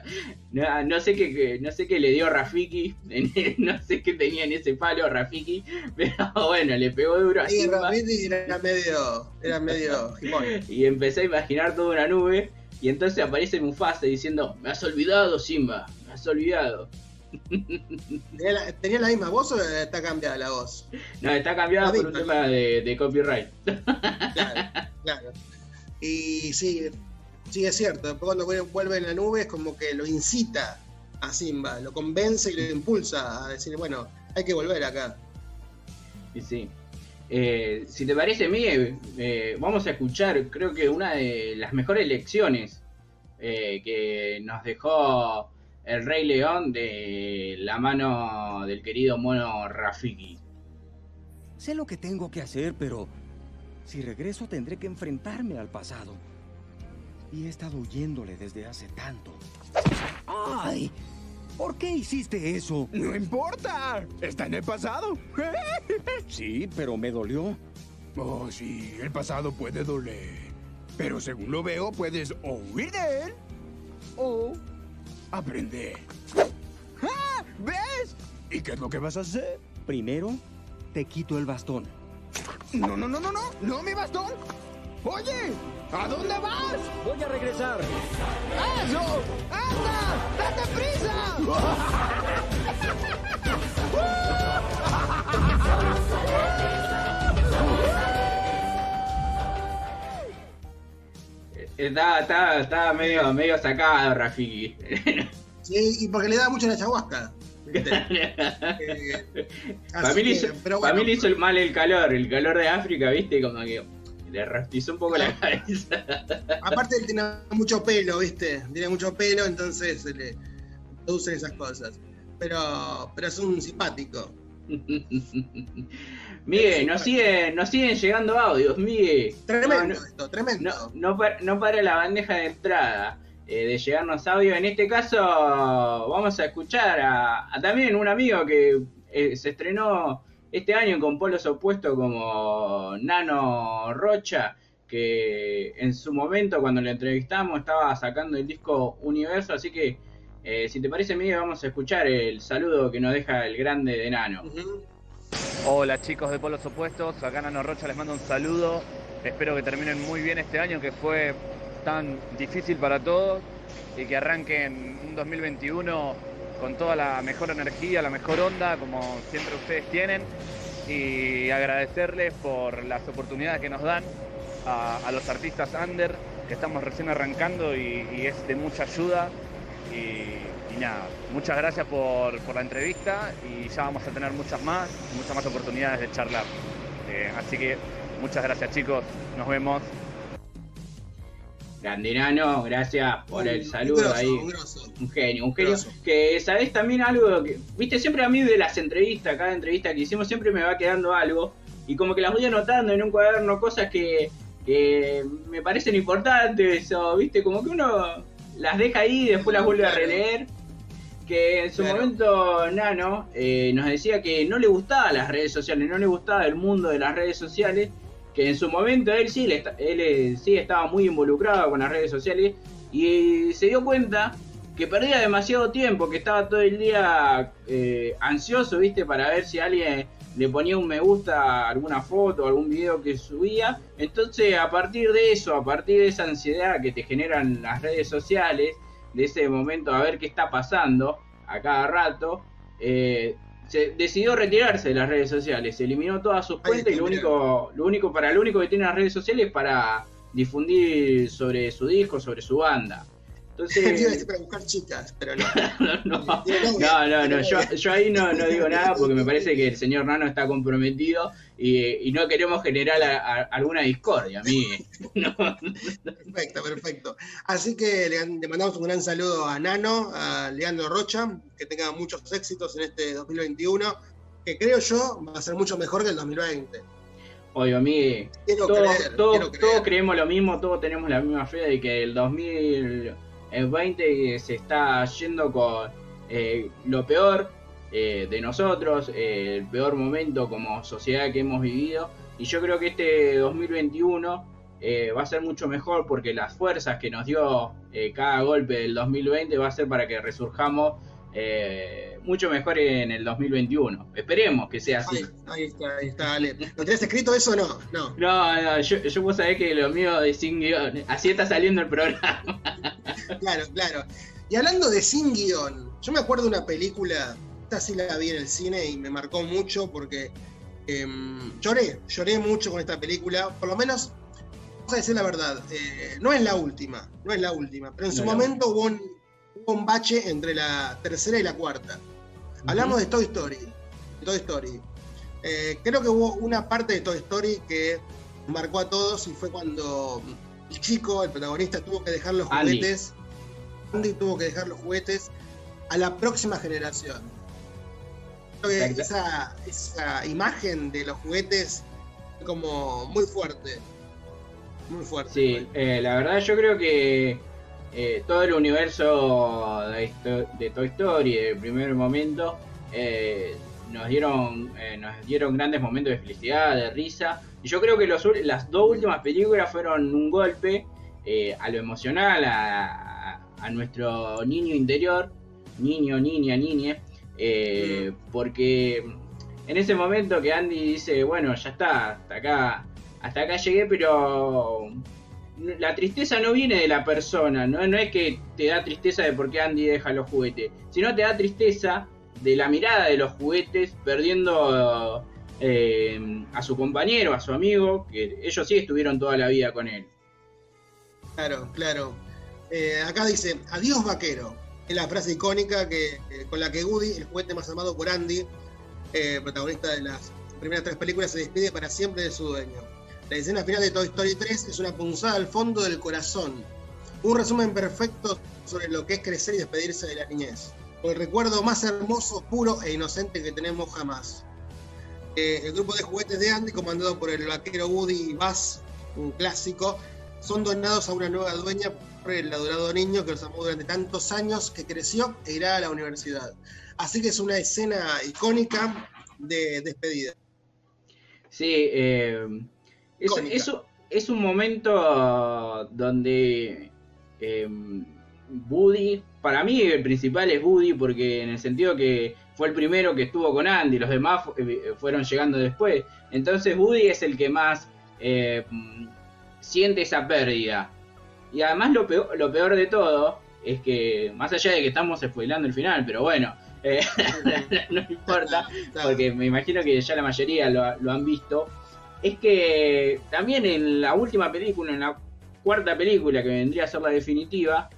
No, no sé qué, no sé qué le dio Rafiki, no sé qué tenía en ese palo Rafiki, pero bueno, le pegó duro a Y Simba Ramírez era medio, era medio y empecé a imaginar toda una nube y entonces aparece Mufasa diciendo, me has olvidado Simba, me has olvidado. ¿Tenía la, tenía la misma voz o está cambiada la voz? No, está cambiada La por un tema de, de copyright. Claro, claro. Y sí, sí es cierto. Después cuando vuelve en la nube es como que lo incita a Simba, lo convence y lo impulsa a decir, bueno, hay que volver acá. Y sí. Eh, si te parece, Miguel, eh, vamos a escuchar, creo que una de las mejores lecciones eh, que nos dejó el Rey León de la mano del querido mono Rafiki. Sé lo que tengo que hacer, pero si regreso tendré que enfrentarme al pasado. Y he estado huyéndole desde hace tanto. ¡Ay! ¿Por qué hiciste eso? No importa, está en el pasado. Sí, pero me dolió. Oh, sí, el pasado puede doler. Pero según lo veo, puedes o huir de él o aprender. ¡Ah! ¿Ves? ¿Y qué es lo que vas a hacer? Primero, te quito el bastón. No, no, no, no, no, no, mi bastón. Oye, ¿a dónde vas? Voy a regresar. ¡Eso! ¡Anda! ¡Date prisa! Está, está, está medio, medio sacado Rafiki. Sí, y porque le da mucho la ayahuasca. ¿viste? Eh, le hizo, bueno, mí le hizo el mal el calor, el calor de África, viste, como que le rastizó un poco la cabeza. aparte él tiene mucho pelo, ¿viste? Tiene mucho pelo, entonces se le producen esas cosas. Pero, pero es un simpático. Miguel, nos siguen, nos siguen llegando audios, Miguel. Tremendo No, no- esto, tremendo. No, no, pa- no para la bandeja de entrada eh, de llegarnos audio. En este caso, vamos a escuchar a, a también un amigo que eh, se estrenó este año con polos opuestos como Nano Rocha, que en su momento, cuando le entrevistamos, estaba sacando el disco Universo. Así que, eh, si te parece, Miguel, vamos a escuchar el saludo que nos deja el grande de Nano. Hola chicos de Polos Opuestos, acá Nano Rocha les mando un saludo. Espero que terminen muy bien este año que fue tan difícil para todos y que arranquen un 2021 con toda la mejor energía, la mejor onda, como siempre ustedes tienen. Y agradecerles por las oportunidades que nos dan a, los artistas under, que estamos recién arrancando y, es de mucha ayuda. Y, y nada, muchas gracias por, por la entrevista y ya vamos a tener muchas más, muchas más oportunidades de charlar. Eh, así que muchas gracias chicos, nos vemos. Grande Nano, gracias por el saludo grosso, ahí. un grosso. Un genio, un genio. Grosso. Que sabés también algo que, viste, siempre a mí de las entrevistas, cada entrevista que hicimos, siempre me va quedando algo. Y como que las voy anotando en un cuaderno, cosas que, que me parecen importantes, o viste, como que uno las deja ahí y después las vuelve a releer. Que en su Claro. momento Nano eh, nos decía que no le gustaban las redes sociales, no le gustaba el mundo de las redes sociales, que en su momento él sí, él eh, sí estaba muy involucrado con las redes sociales y se dio cuenta que perdía demasiado tiempo, que estaba todo el día eh, ansioso, viste, para ver si alguien le ponía un me gusta a alguna foto algún video que subía. Entonces, a partir de eso, a partir de esa ansiedad que te generan las redes sociales, de ese momento a ver qué está pasando a cada rato, eh, se decidió retirarse de las redes sociales, se eliminó todas sus cuentas y lo único, lo único para lo único que tiene las redes sociales es para difundir sobre su disco, sobre su banda. Entonces, para buscar chicas, pero no. no, no, no, Yo, yo, ahí no, no, digo nada porque me parece que el señor Nano está comprometido y, y no queremos generar alguna discordia, a mí. Perfecto, perfecto. Así que le, le, mandamos un gran saludo a Nano, a Leandro Rocha, que tenga muchos éxitos en este 2021, que creo yo va a ser mucho mejor que el 2020. Oye, a mí, todos, todos, todos creemos lo mismo, todos tenemos la misma fe de que el 2000 el 20 se está yendo con eh, lo peor eh, de nosotros, eh, el peor momento como sociedad que hemos vivido. Y yo creo que este 2021 va a ser mucho mejor porque las fuerzas que nos dio cada golpe del 2020 va a ser para que resurjamos mucho mejor en el 2021. Esperemos que sea así. Ahí, está, ahí está, Ale. ¿Lo tenés escrito eso o no? No, no, no yo, yo vos sabés que lo mío de sin guion. Así está saliendo el programa. claro, claro. Y hablando de sin guion, yo me acuerdo de una película, esta sí la vi en el cine y me marcó mucho porque em, lloré, lloré mucho con esta película, por lo menos, vamos a decir la verdad, eh, no es la última, no es la última, pero en su momento hubo un, bache entre la tercera y la cuarta. Hablamos de Toy Story, Toy Story. Eh, creo que hubo una parte de Toy Story que marcó a todos y fue cuando el chico, el protagonista, tuvo que dejar los juguetes. Andy tuvo que dejar los juguetes a la próxima generación. Esa, esa imagen de los juguetes como muy fuerte. Muy fuerte. Sí, eh, la verdad yo creo que eh, todo el universo de, Toy Story de primer momento eh, nos dieron nos dieron grandes momentos de felicidad, de risa y yo creo que las dos últimas películas fueron un golpe a lo emocional, a, nuestro niño interior, niño, niña, niñe, eh, porque en ese momento que Andy dice, bueno, ya está, hasta acá, hasta acá llegué, pero la tristeza no viene de la persona, ¿no? no es que te da tristeza de por qué Andy deja los juguetes, sino te da tristeza de la mirada de los juguetes perdiendo eh, a su compañero, a su amigo, que ellos sí estuvieron toda la vida con él. Claro, claro. Eh, acá dice, adiós vaquero. Es la frase icónica que, eh, con la que Woody, el juguete más amado por Andy, protagonista de las primeras tres películas, se despide para siempre de su dueño. La escena final de Toy Story 3 es una punzada al fondo del corazón. Un resumen perfecto sobre lo que es crecer y despedirse de la niñez. El recuerdo más hermoso, puro e inocente que tenemos jamás. Eh, el grupo de juguetes de Andy, comandado por el vaquero Woody y Buzz, un clásico, son donados a una nueva dueña el adorado niño que los amó durante tantos años, que creció e irá a la universidad. Así que es una escena icónica de despedida. Sí, eh, es, un momento donde eh, Woody, para mí el principal es Woody, porque en el sentido que fue el primero que estuvo con Andy, los demás eh, fueron llegando después. Entonces Woody es el que más eh, siente esa pérdida. Y además lo peor, lo peor de todo es que, más allá de que estamos spoilando el final, pero bueno, eh, no importa, porque me imagino que ya la mayoría lo, han visto, es que también en la última película, en la cuarta película que vendría a ser la definitiva,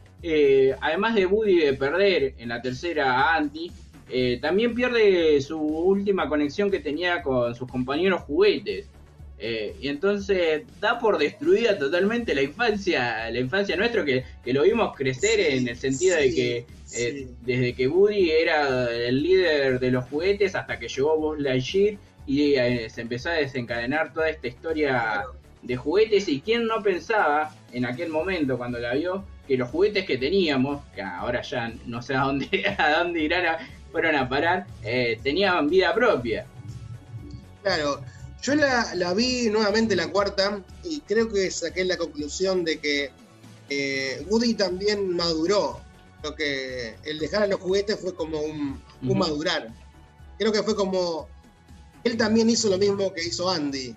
además de Woody de perder en la tercera a Andy, eh, también pierde su última conexión que tenía con sus compañeros juguetes. Eh, y entonces da por destruida totalmente la infancia, la infancia nuestra, que, lo vimos crecer en el sentido de que eh, desde que Woody era el líder de los juguetes hasta que llegó Buzz Lightyear y se empezó a desencadenar toda esta historia de juguetes. Y quién no pensaba en aquel momento cuando la vio que los juguetes que teníamos, que ahora ya no sé a dónde, a dónde irán a, fueron a parar, eh, tenían vida propia. Claro, yo la, vi nuevamente la cuarta y creo que saqué la conclusión de que eh, Woody también maduró. Lo que el dejar a los juguetes fue como un, madurar. Creo que fue como. Él también hizo lo mismo que hizo Andy.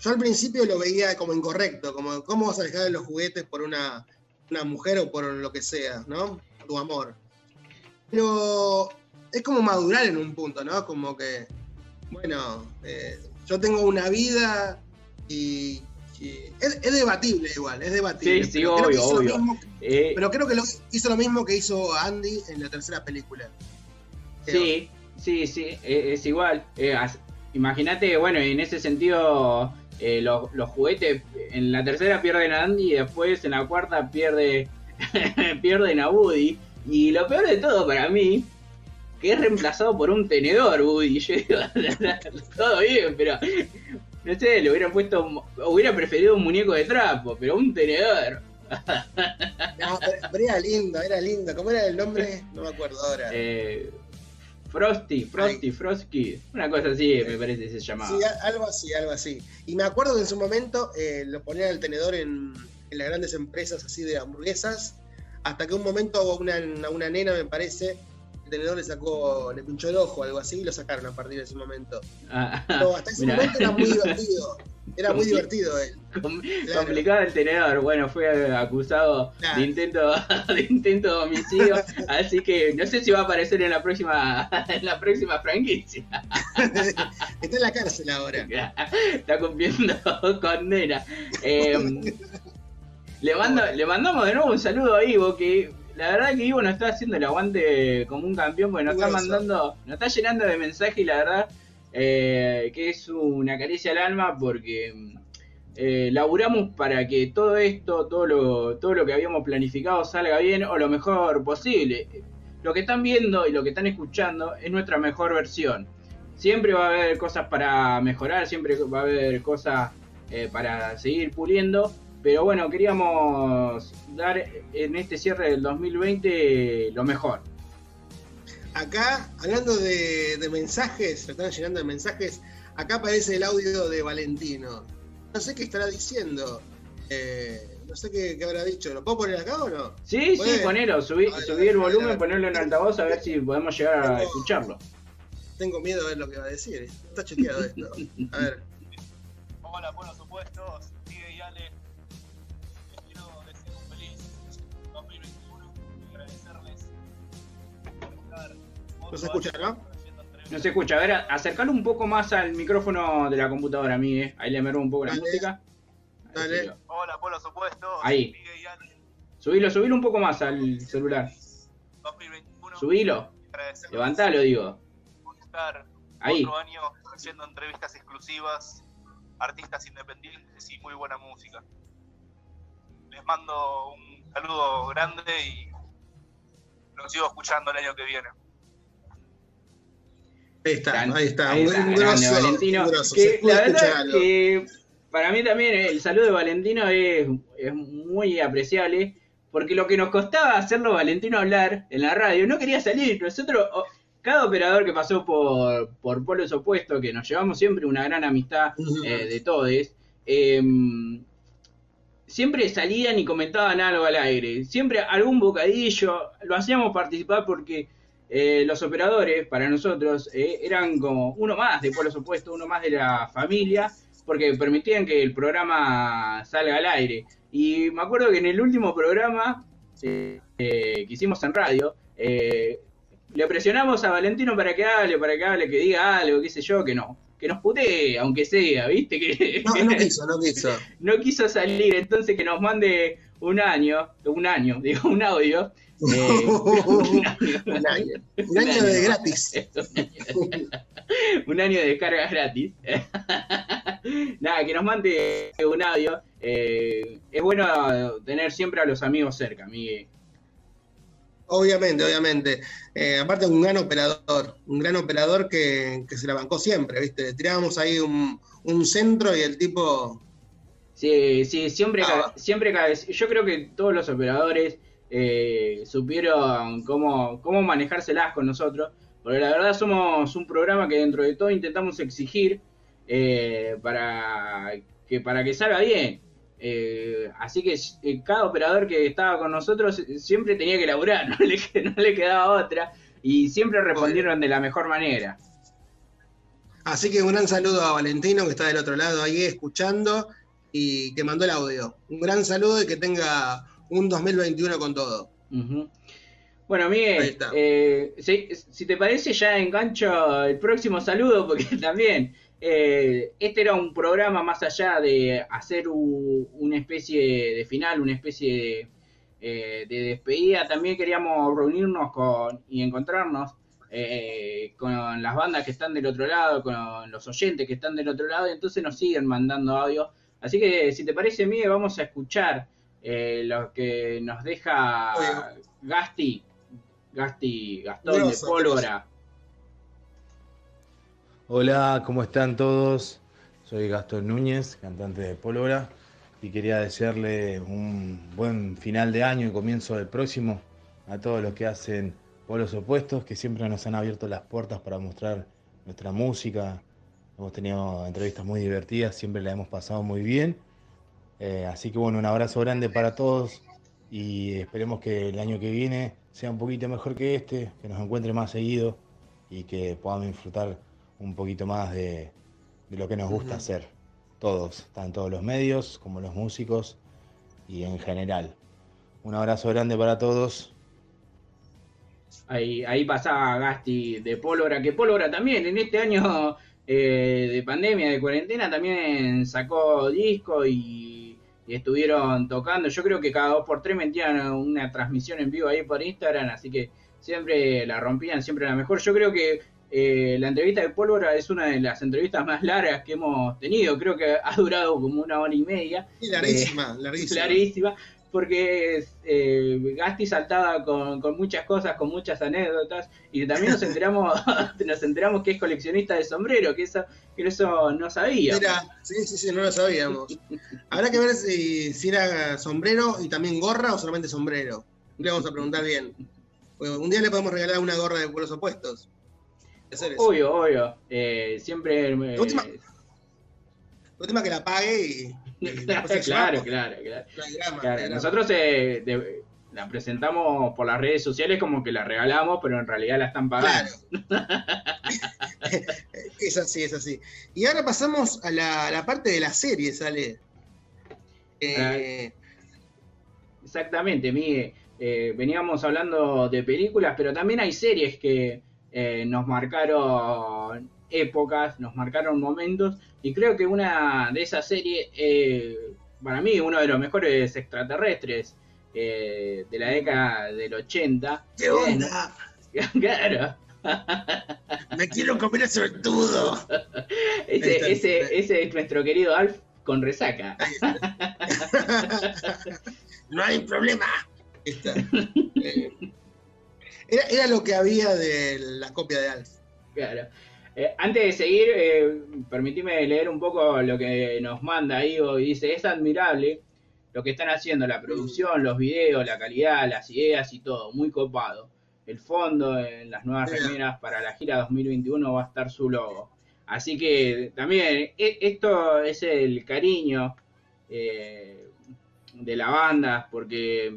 Yo al principio lo veía como incorrecto, como cómo vas a dejar a los juguetes por una, una mujer o por lo que sea, ¿no? Tu amor. Pero es como madurar en un punto, ¿no? Como que, bueno, eh, yo tengo una vida y, y es, es debatible igual, es debatible. Sí, sí, pero creo que obvio, lo obvio. mismo- Eh, pero creo que lo- hizo lo mismo que hizo Andy en la tercera película. Creo. Sí, sí, sí, e- es, igual. Eh, Imagínate, bueno, en ese sentido, eh, los, los juguetes en la tercera pierden a Andy y después en la cuarta pierde, pierden a Woody. Y lo peor de todo para mí, que es reemplazado por un tenedor, Woody. Yo digo, todo bien, pero no sé, le hubieran puesto, hubiera preferido un muñeco de trapo, pero un tenedor. No, pero, era lindo, era lindo. ¿Cómo era el nombre? No me acuerdo ahora. Eh, Frosty, Frosty, Frosty, una cosa así me parece que se llamaba. Sí, algo así, algo así. Y me acuerdo que en su momento eh, lo ponían al tenedor en, en las grandes empresas así de hamburguesas, hasta que un momento una, una nena, me parece, el tenedor le sacó, le pinchó el ojo o algo así y lo sacaron a partir de ese momento. Ah, Pero hasta ese mirá. momento era muy divertido. Era muy divertido él. Com- Claro. Complicado el tenedor, bueno, fue acusado de intento de intento de homicidio, así que no sé si va a aparecer en la próxima en la próxima franquicia. Está en la cárcel ahora. Está cumpliendo condena. Eh, le, mando, le mandamos de nuevo un saludo a Ivo, que la verdad que Ivo nos está haciendo el aguante como un campeón, porque nos está mandando, nos está llenando de mensajes y la verdad eh, que es una caricia al alma porque eh, laburamos para que todo esto, todo lo, todo lo que habíamos planificado salga bien o lo mejor posible. Lo que están viendo y lo que están escuchando es nuestra mejor versión. Siempre va a haber cosas para mejorar, siempre va a haber cosas eh, para seguir puliendo. Pero bueno, queríamos dar en este cierre del 2020 lo mejor. Acá, hablando de, de mensajes, se están llenando de mensajes. Acá aparece el audio de Valentino. No sé qué estará diciendo. Eh, no sé qué, qué habrá dicho. ¿Lo puedo poner acá o no? Sí, sí, Puede. ponelo, subí, subí el volumen, ponerlo en altavoz a ver si podemos llegar a escucharlo. Tengo miedo de ver lo que va a decir. Está chequeado esto. A ver. Hola, por supuesto, No se escucha, ¿no? No se escucha, a ver, acercalo un poco más al micrófono de la computadora, Miguel. Ahí le mermo un poco la Dale. música. Dale. Hola, por supuesto, Ahí. Subilo, subilo un poco más al celular. 2021 Subilo. Levantalo, digo. estar Ahí. otro año haciendo entrevistas exclusivas, artistas independientes y muy buena música. Les mando un saludo grande y los sigo escuchando el año que viene. Ahí está, Gran- ahí está. ahí un, está, un grande grosso, Valentino. un grosso. Que la verdad algo. que para mí también el saludo de Valentino es, es muy apreciable. Porque lo que nos costaba hacerlo Valentino hablar en la radio no quería salir. Nosotros, cada operador que pasó por, por polos opuestos, que nos llevamos siempre una gran amistad eh, de todos, em, siempre salían y comentaban algo al aire. Siempre algún bocadillo. Lo hacíamos participar porque eh, los operadores, para nosotros, eh, eran como uno más de polos opuestos, uno más de la familia, porque permitían que el programa salga al aire. Y me acuerdo que en el último programa eh, que hicimos en radio, le presionamos a Valentino para que hable, para que hable, que diga algo, qué sé yo, que no. Que nos putee, aunque sea, ¿viste? Que, No, no quiso, no quiso. no quiso salir, entonces que nos mande un año, un año, digo, un audio. Eh, un año, Un de gratis. un año de descarga gratis. Nada, que nos mande un audio. Eh, es bueno tener siempre a los amigos cerca, Miguel. Obviamente, obviamente. Eh, aparte, un gran operador. Un gran operador que, que se la bancó siempre, ¿viste? Le tirábamos ahí un, un centro y el tipo. Sí, sí, siempre, ca- siempre Yo creo que todos los operadores eh, supieron cómo, cómo manejárselas con nosotros, porque la verdad somos un programa que dentro de todo intentamos exigir eh, para, que, para que salga bien. Eh, así que cada operador que estaba con nosotros siempre tenía que laburar, no le, no le quedaba otra, y siempre respondieron de la mejor manera. Así que un gran saludo a Valentino, que está del otro lado ahí escuchando y que mandó el audio. Un gran saludo y que tenga un 2021 con todo. Bueno, Miguel, eh, si, si, te parece ya engancho el próximo saludo porque también eh, este era un programa más allá de hacer una especie de final, una especie de, eh, de, despedida, también queríamos reunirnos con y encontrarnos eh, con las bandas que están del otro lado, con los oyentes que están del otro lado, y entonces nos siguen mandando audio. Así que si te parece, Miguel, vamos a escuchar lo que nos deja Gasti, Gasti, Gastón de Pólvora. Hola, ¿cómo están todos? Soy Gastón Núñez, cantante de Pólvora, y quería desearle un buen final de año y comienzo del próximo a todos los que hacen polos opuestos, que siempre nos han abierto las puertas para mostrar nuestra música. Hemos tenido entrevistas muy divertidas, siempre la hemos pasado muy bien. Eh, así que bueno, un abrazo grande para todos y esperemos que el año que viene sea un poquito mejor que este, que nos encuentre más seguido y que podamos disfrutar un poquito más de, lo que nos gusta hacer, todos, tanto los medios como los músicos y en general. Un abrazo grande para todos. Ahí, ahí pasaba Gasti de Pólvora, que Pólvora también en este año eh, de pandemia, de cuarentena, también sacó disco y, y, estuvieron tocando. Yo creo que cada dos por tres metían una transmisión en vivo ahí por Instagram, así que siempre la rompían, siempre la mejor. Yo creo que eh, la entrevista de Pólvora es una de las entrevistas más largas que hemos tenido. Creo que ha durado como una hora y media. Sí, larguísima, eh, larguísima. Larguísima, porque eh, Gasti saltaba con, muchas cosas, con muchas anécdotas, y también nos enteramos, nos enteramos que es coleccionista de sombrero, que eso, que eso no sabía. Mira, sí, sí, sí, no lo sabíamos. Habrá que ver si, si era sombrero y también gorra o solamente sombrero. Le vamos a preguntar bien. un día le podemos regalar una gorra de pueblos opuestos. Obvio, obvio. Eh, siempre. Eh, última, que la pague y. claro, claro, claro, Nosotros eh, la presentamos por las redes sociales como que la regalamos, pero en realidad la están pagando. es así, es así. Y ahora pasamos a la, parte de la serie, sale. Eh, Exactamente, Miguel. veníamos hablando de películas, pero también hay series que eh, nos marcaron épocas, nos marcaron momentos, y creo que una de esas series, eh, para mí, uno de los mejores extraterrestres eh, de la década del 80. ¿Qué onda? claro. Me quiero comer ese todo ese, ese, ese es nuestro querido Alf con resaca. no hay problema. Era, lo que había de la copia de Alf. Claro. Eh, antes de seguir, eh, permitime leer un poco lo que nos manda Ivo y dice, es admirable lo que están haciendo, la producción, los videos, la calidad, las ideas y todo, muy copado. El fondo en las nuevas remeras para la gira 2021 va a estar su logo. Así que también e, esto es el cariño eh, de la banda, porque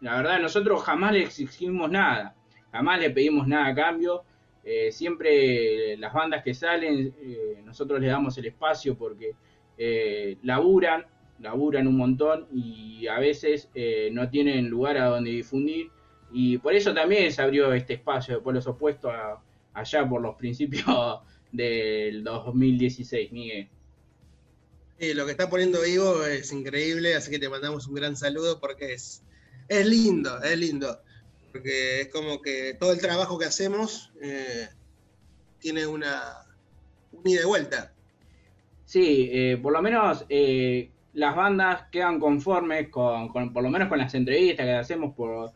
la verdad, nosotros jamás le exigimos nada, jamás le pedimos nada a cambio. Eh, siempre las bandas que salen, eh, nosotros les damos el espacio porque eh, laburan, laburan un montón y a veces no tienen lugar a donde difundir. Y por eso también se abrió este espacio de pueblos opuestos allá por los principios del 2016, Miguel. Sí, lo que está poniendo Ivo es increíble, así que te mandamos un gran saludo porque es es lindo, es lindo. Porque es como que todo el trabajo que hacemos eh, tiene una, un ida y vuelta. Sí, eh, por lo menos eh, las bandas quedan conformes con, por lo menos con las entrevistas que hacemos por,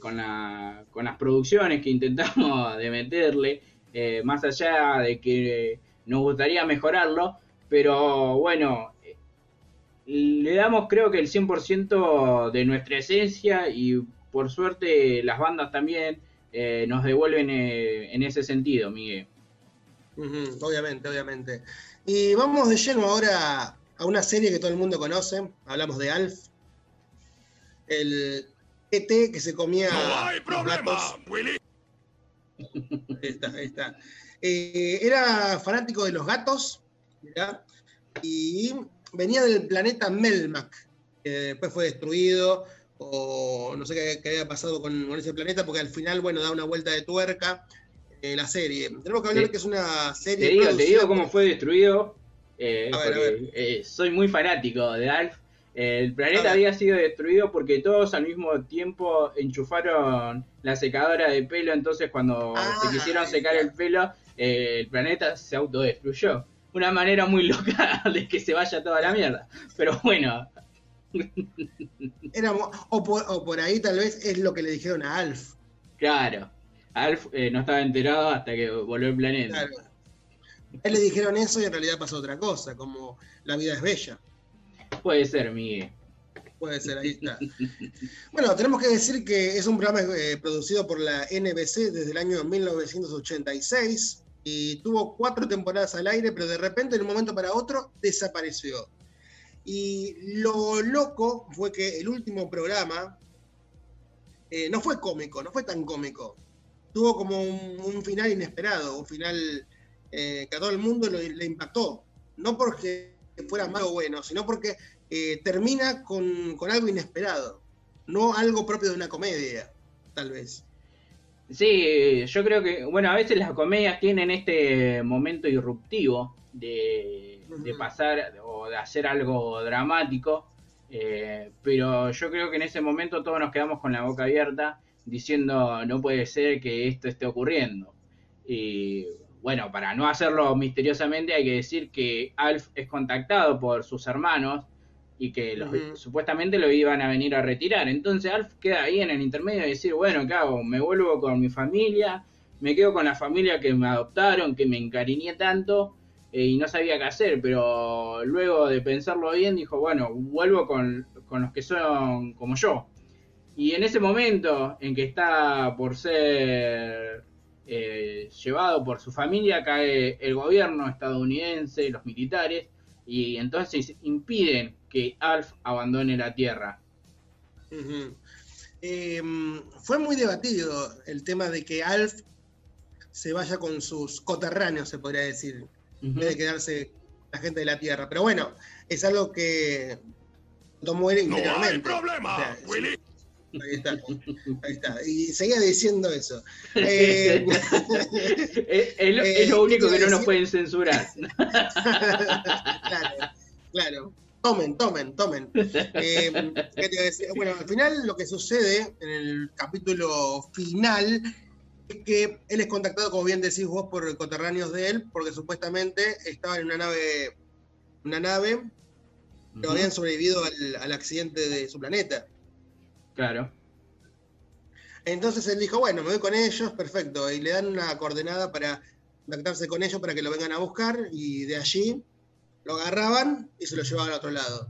con, la, con las producciones que intentamos de meterle, más allá de que nos gustaría mejorarlo, pero bueno, le damos creo que el 100% de nuestra esencia y por suerte las bandas también eh, nos devuelven eh, en ese sentido, Miguel. obviamente, obviamente. Y vamos de lleno ahora a una serie que todo el mundo conoce. Hablamos de Alf. El ET que se comía. No hay problema, Willy. Ahí está, ahí está. Eh, era fanático de los gatos. Y venía del planeta Melmac, que después fue destruido o no sé qué, qué había pasado con, con ese planeta, porque al final, bueno, da una vuelta de tuerca eh, la serie. Tenemos que hablar Sí. que es una Te serie. digo, te digo cómo fue destruido, eh, ver, porque eh, soy muy fanático de Alf. El planeta había sido destruido porque todos al mismo tiempo enchufaron la secadora de pelo, entonces cuando Ah, se quisieron ahí secar el pelo, el planeta se autodestruyó. Una manera muy loca de que se vaya toda la mierda. Pero bueno, Era o, por, o por ahí tal vez es lo que le dijeron a Alf. claro. Alf eh, no estaba enterado hasta que volvió el planeta. Claro. A él le dijeron eso y en realidad pasó otra cosa, como la vida es bella. Puede ser, Miguel. Puede ser, ahí está. Bueno, tenemos que decir que es un programa eh, producido por la NBC desde el año 1986 y tuvo cuatro temporadas al aire, pero de repente, de un momento para otro, desapareció. Y lo loco fue que el último programa eh, no fue cómico, no fue tan cómico. Tuvo como un, final inesperado, un final eh, que a todo el mundo le impactó. No porque fuera malo o bueno, sino porque eh, termina con, con algo inesperado. No algo propio de una comedia, tal vez. Sí, yo creo que, bueno, a veces las comedias tienen este momento irruptivo de, de pasar o de hacer algo dramático, eh, pero yo creo que en ese momento todos nos quedamos con la boca abierta diciendo no puede ser que esto esté ocurriendo. Y bueno, para no hacerlo misteriosamente hay que decir que Alf es contactado por sus hermanos y que los- supuestamente lo iban a venir a retirar. Entonces Alf queda ahí en el intermedio y decir, bueno, ¿qué hago? ¿Me vuelvo con mi familia? ¿Me quedo con la familia que me adoptaron, que me encariñé tanto? Eh, y no sabía qué hacer, pero luego de pensarlo bien dijo, bueno, vuelvo con, con los que son como yo. Y en ese momento en que está por ser eh, llevado por su familia, cae el gobierno estadounidense, los militares, y entonces impiden que Alf abandone la Tierra. Eh, fue muy debatido el tema de que Alf se vaya con sus coterráneos, se podría decir, en vez de quedarse la gente de la Tierra. Pero bueno, es algo que tomó él No hay interiormente. problema, O sea, Willy. Ahí está, ahí está. Y seguía diciendo eso. Eh, es, es lo, Eh, es lo único ¿qué te que no nos pueden censurar. claro, claro. Tomen, tomen, tomen. Eh, ¿qué te iba a decir? Bueno, al final lo que sucede en el capítulo final que él es contactado, como bien decís vos, por coterráneos de él, porque supuestamente estaba en una nave, una nave que Ujú. habían sobrevivido al, al accidente de su planeta. Claro. Entonces él dijo, bueno, me voy con ellos, perfecto. Y le dan una coordenada para contactarse con ellos para que lo vengan a buscar y de allí lo agarraban y se lo llevaban a otro lado.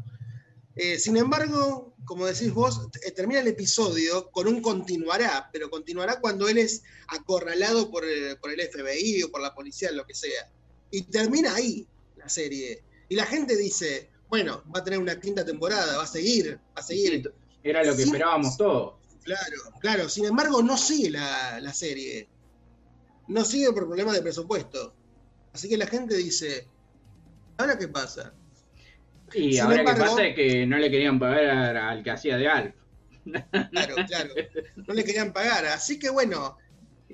Eh, sin embargo, como decís vos, eh, termina el episodio con un continuará, pero continuará cuando él es acorralado por el, por el FBI o por la policía, lo que sea. Y termina ahí la serie. Y la gente dice, bueno, va a tener una quinta temporada, va a seguir, va a seguir. Sí, Era lo que esperábamos todos. Claro, claro. Sin embargo, no sigue la, la serie. No sigue por problemas de presupuesto. Así que la gente dice, ¿ahora qué pasa? Y Sin ahora embargo- que pasa es que no le querían pagar al que hacía de Alf. Claro, claro. No le querían pagar. Así que bueno,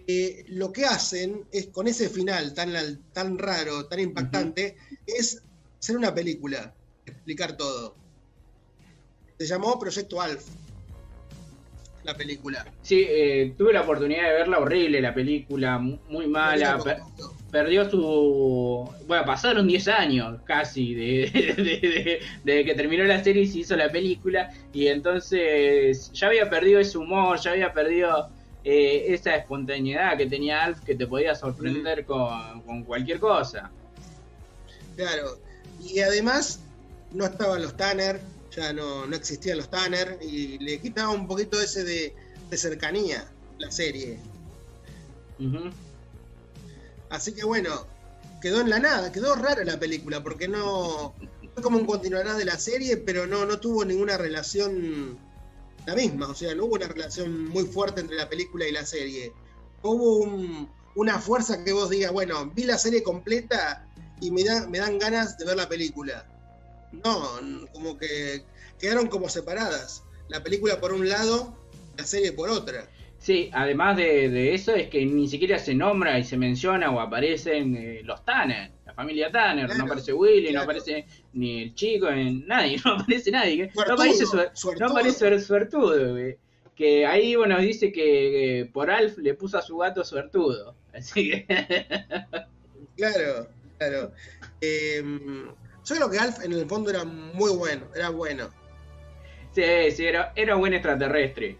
eh, lo que hacen es con ese final tan, tan raro, tan impactante, es hacer una película, explicar todo. Se llamó Proyecto Alf. La película. Sí, eh, tuve la oportunidad de verla horrible, la película, mu- muy mala. Perdió su. Bueno, pasaron 10 años casi de, de- de- de que terminó la serie y se hizo la película. Y entonces ya había perdido ese humor, ya había perdido eh, esa espontaneidad que tenía Alf que te podía sorprender con, con cualquier cosa. Claro. Y además no estaban los Tanner, ya no, no existían los Tanner, y le quitaba un poquito ese de, de cercanía la serie. Ujú. Así que bueno, quedó en la nada, quedó rara la película, porque no fue como un continuará de la serie, pero no, no tuvo ninguna relación la misma, o sea, no hubo una relación muy fuerte entre la película y la serie. Hubo un- una fuerza que vos digas, bueno, vi la serie completa y me, da, me dan ganas de ver la película. No, como que quedaron como separadas. la película por un lado, la serie por otra. Sí, además de, de eso es que ni siquiera se nombra y se menciona o aparecen eh, los Tanner, la familia Tanner, Claro, no aparece Willy, no aparece ni el chico, ni nadie, no aparece nadie. Suertudo, no aparece suer- suertudo. no aparece suertudo, güey. Que ahí, bueno, dice que, eh, por Alf le puso a su gato suertudo. Así que... Claro, claro. Eh, yo creo que Alf en el fondo era muy bueno, era bueno. sí, sí, era, era un buen extraterrestre.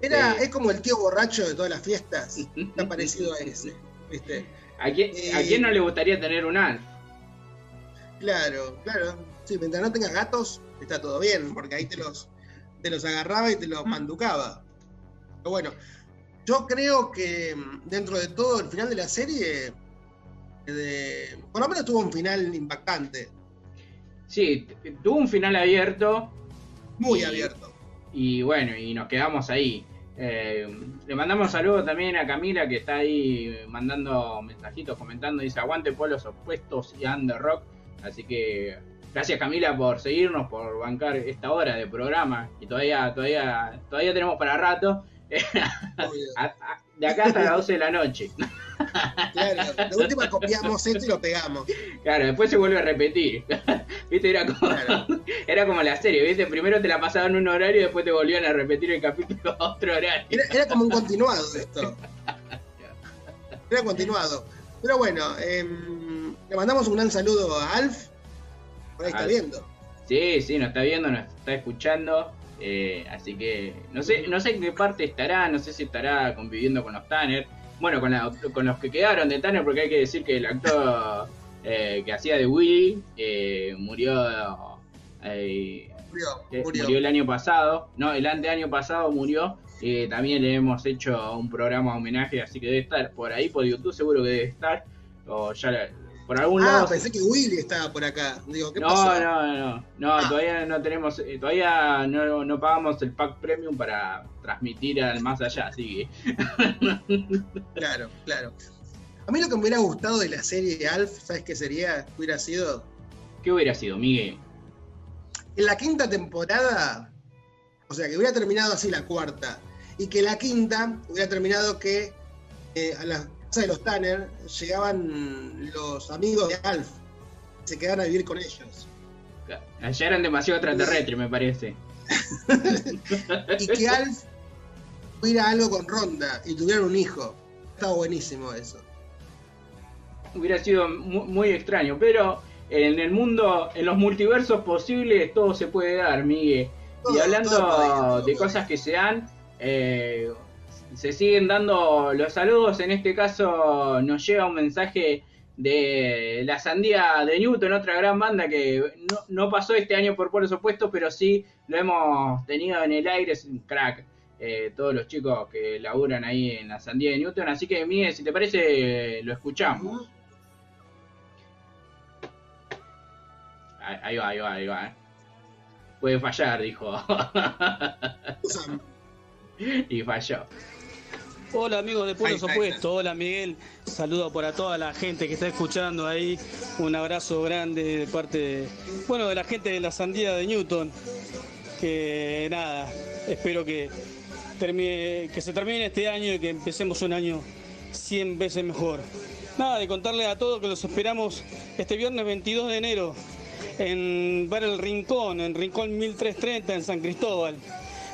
Era, es como el tío borracho de todas las fiestas. Está parecido a ese. ¿Viste? ¿A quién, ¿A quién no le gustaría tener un Alf? Claro, claro. Sí, mientras no tengas gatos, está todo bien, porque ahí te los, te los agarraba y te los manducaba. Pero bueno, yo creo que mm, dentro de todo, el final de la serie, de- por lo menos tuvo un final impactante, Sí, tuvo un final abierto. muy Y- abierto. Y bueno, y nos quedamos ahí. Eh, le mandamos saludos también a Camila que está ahí mandando mensajitos, comentando, dice aguante polos opuestos y under rock. Así que gracias Camila por seguirnos, por bancar esta hora de programa. Y todavía, todavía, todavía tenemos para rato. De acá hasta las 12 de la noche. Claro, de última copiamos esto y lo pegamos. Claro, después se vuelve a repetir. ¿Viste? Era como, era como la serie, ¿viste? Primero te la pasaban un horario y después te volvían a repetir el capítulo a otro horario. Era, era como un continuado de esto. Era continuado. Pero bueno, em, le mandamos un gran saludo a Alf. Por ahí está viendo. Sí, sí, nos está viendo, nos está escuchando. eh, así que no sé, no sé en qué parte estará, no sé si estará conviviendo con los Tanner. Bueno, con, la- con los que quedaron de Tanner, porque hay que decir que el actor eh, que hacía de Willy eh, murió, eh, Murió, eh, murió. murió el año pasado. No, el anteaño pasado murió. Eh, también le hemos hecho un programa homenaje, así que debe estar por ahí, por YouTube seguro que debe estar. O ya la- por algún Ah, lado. pensé que Willy estaba por acá. Digo, ¿qué No, pasó? no, no, no, Ah. todavía no tenemos, eh, todavía no, no pagamos el pack premium para transmitir al más allá, así que Claro, claro. A mí lo que me hubiera gustado de la serie de Alf, ¿sabes qué sería? Hubiera sido. ¿qué hubiera sido, Miguel? En la quinta temporada, o sea, que hubiera terminado así la cuarta, y que la quinta hubiera terminado que eh, a la casa de los Tanner llegaban los amigos de Alf, se quedaban a vivir con ellos. Ya eran demasiado extraterrestres, me parece. Y que Alf tuviera algo con Ronda y tuvieran un hijo. Estaba buenísimo eso. Hubiera sido mu- muy extraño, pero en el mundo, en los multiversos posibles, todo se puede dar, Miguel. Y hablando todo podía, todo de cosas que se dan, eh, se siguen dando los saludos. En este caso, nos llega un mensaje de la Sandía de Newton, otra gran banda que no, no pasó este año por polos opuestos, pero sí lo hemos tenido en el aire, es un crack. eh, todos los chicos que laburan ahí en la Sandía de Newton. Así que, Miguel, si te parece, lo escuchamos. Ahí, ahí va, ahí va, ahí va. eh. Puede fallar, dijo. y falló. Hola amigos de Pueblos Opuestos, hola Miguel, saludo para toda la gente que está escuchando ahí, un abrazo grande de parte de, bueno, de la gente de la Sandía de Newton, que nada, espero que, termine, que se termine este año y que empecemos un año 100 veces mejor. Nada, de contarle a todos que los esperamos este viernes 22 de enero en Bar El Rincón, en Rincón 1330 en San Cristóbal.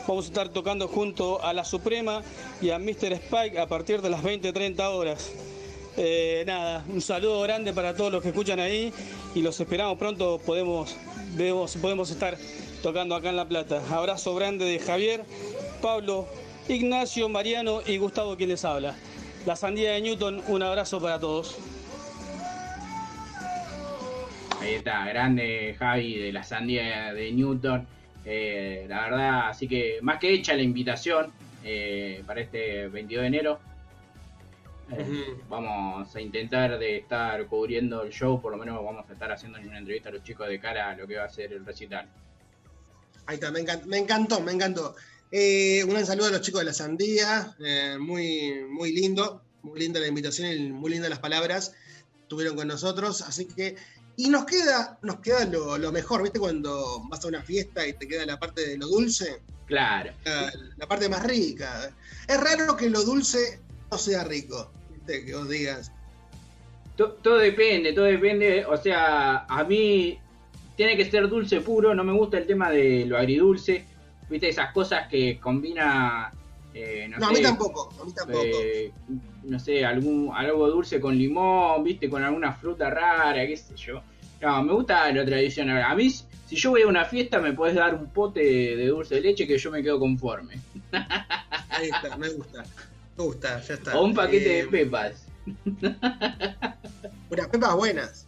Vamos a estar tocando junto a La Suprema y a Mr. Spike a partir de las 20-30 horas. Eh, nada, un saludo grande para todos los que escuchan ahí y los esperamos pronto. Podemos, debemos- podemos estar tocando acá en La Plata. Abrazo grande de Javier, Pablo, Ignacio, Mariano y Gustavo quien les habla. La Sandía de Newton, un abrazo para todos. Ahí está, grande Javi de la Sandía de Newton. Eh, la verdad, así que más que hecha la invitación eh, para este 22 de enero. Eh, Vamos a intentar de estar cubriendo el show, por lo menos vamos a estar haciendo una entrevista a los chicos de cara a lo que va a ser el recital. Ahí está, me, encan- me encantó, me encantó. Eh, un saludo a los chicos de la Sandía, muy, muy lindo, muy linda la invitación y muy lindas las palabras tuvieron con nosotros, así que, y nos queda, nos queda lo, lo mejor, ¿viste? Cuando vas a una fiesta y te queda la parte de lo dulce, Claro. La, la parte más rica. Es raro que lo dulce no sea rico. ¿viste? Que vos digas. To- todo depende, todo depende. O sea, a mí tiene que ser dulce puro. No me gusta el tema de lo agridulce. Viste, esas cosas que combina. Eh, no, No, a mí tampoco. A mí tampoco. eh, no sé, algún, algo dulce con limón, viste, con alguna fruta rara, qué sé yo. No, me gusta lo tradicional. A mí, si yo voy a una fiesta, me puedes dar un pote de dulce de leche que yo me quedo conforme. Ahí está, me gusta. Me gusta, ya está. O un paquete Eh, de pepas. Unas pepas buenas.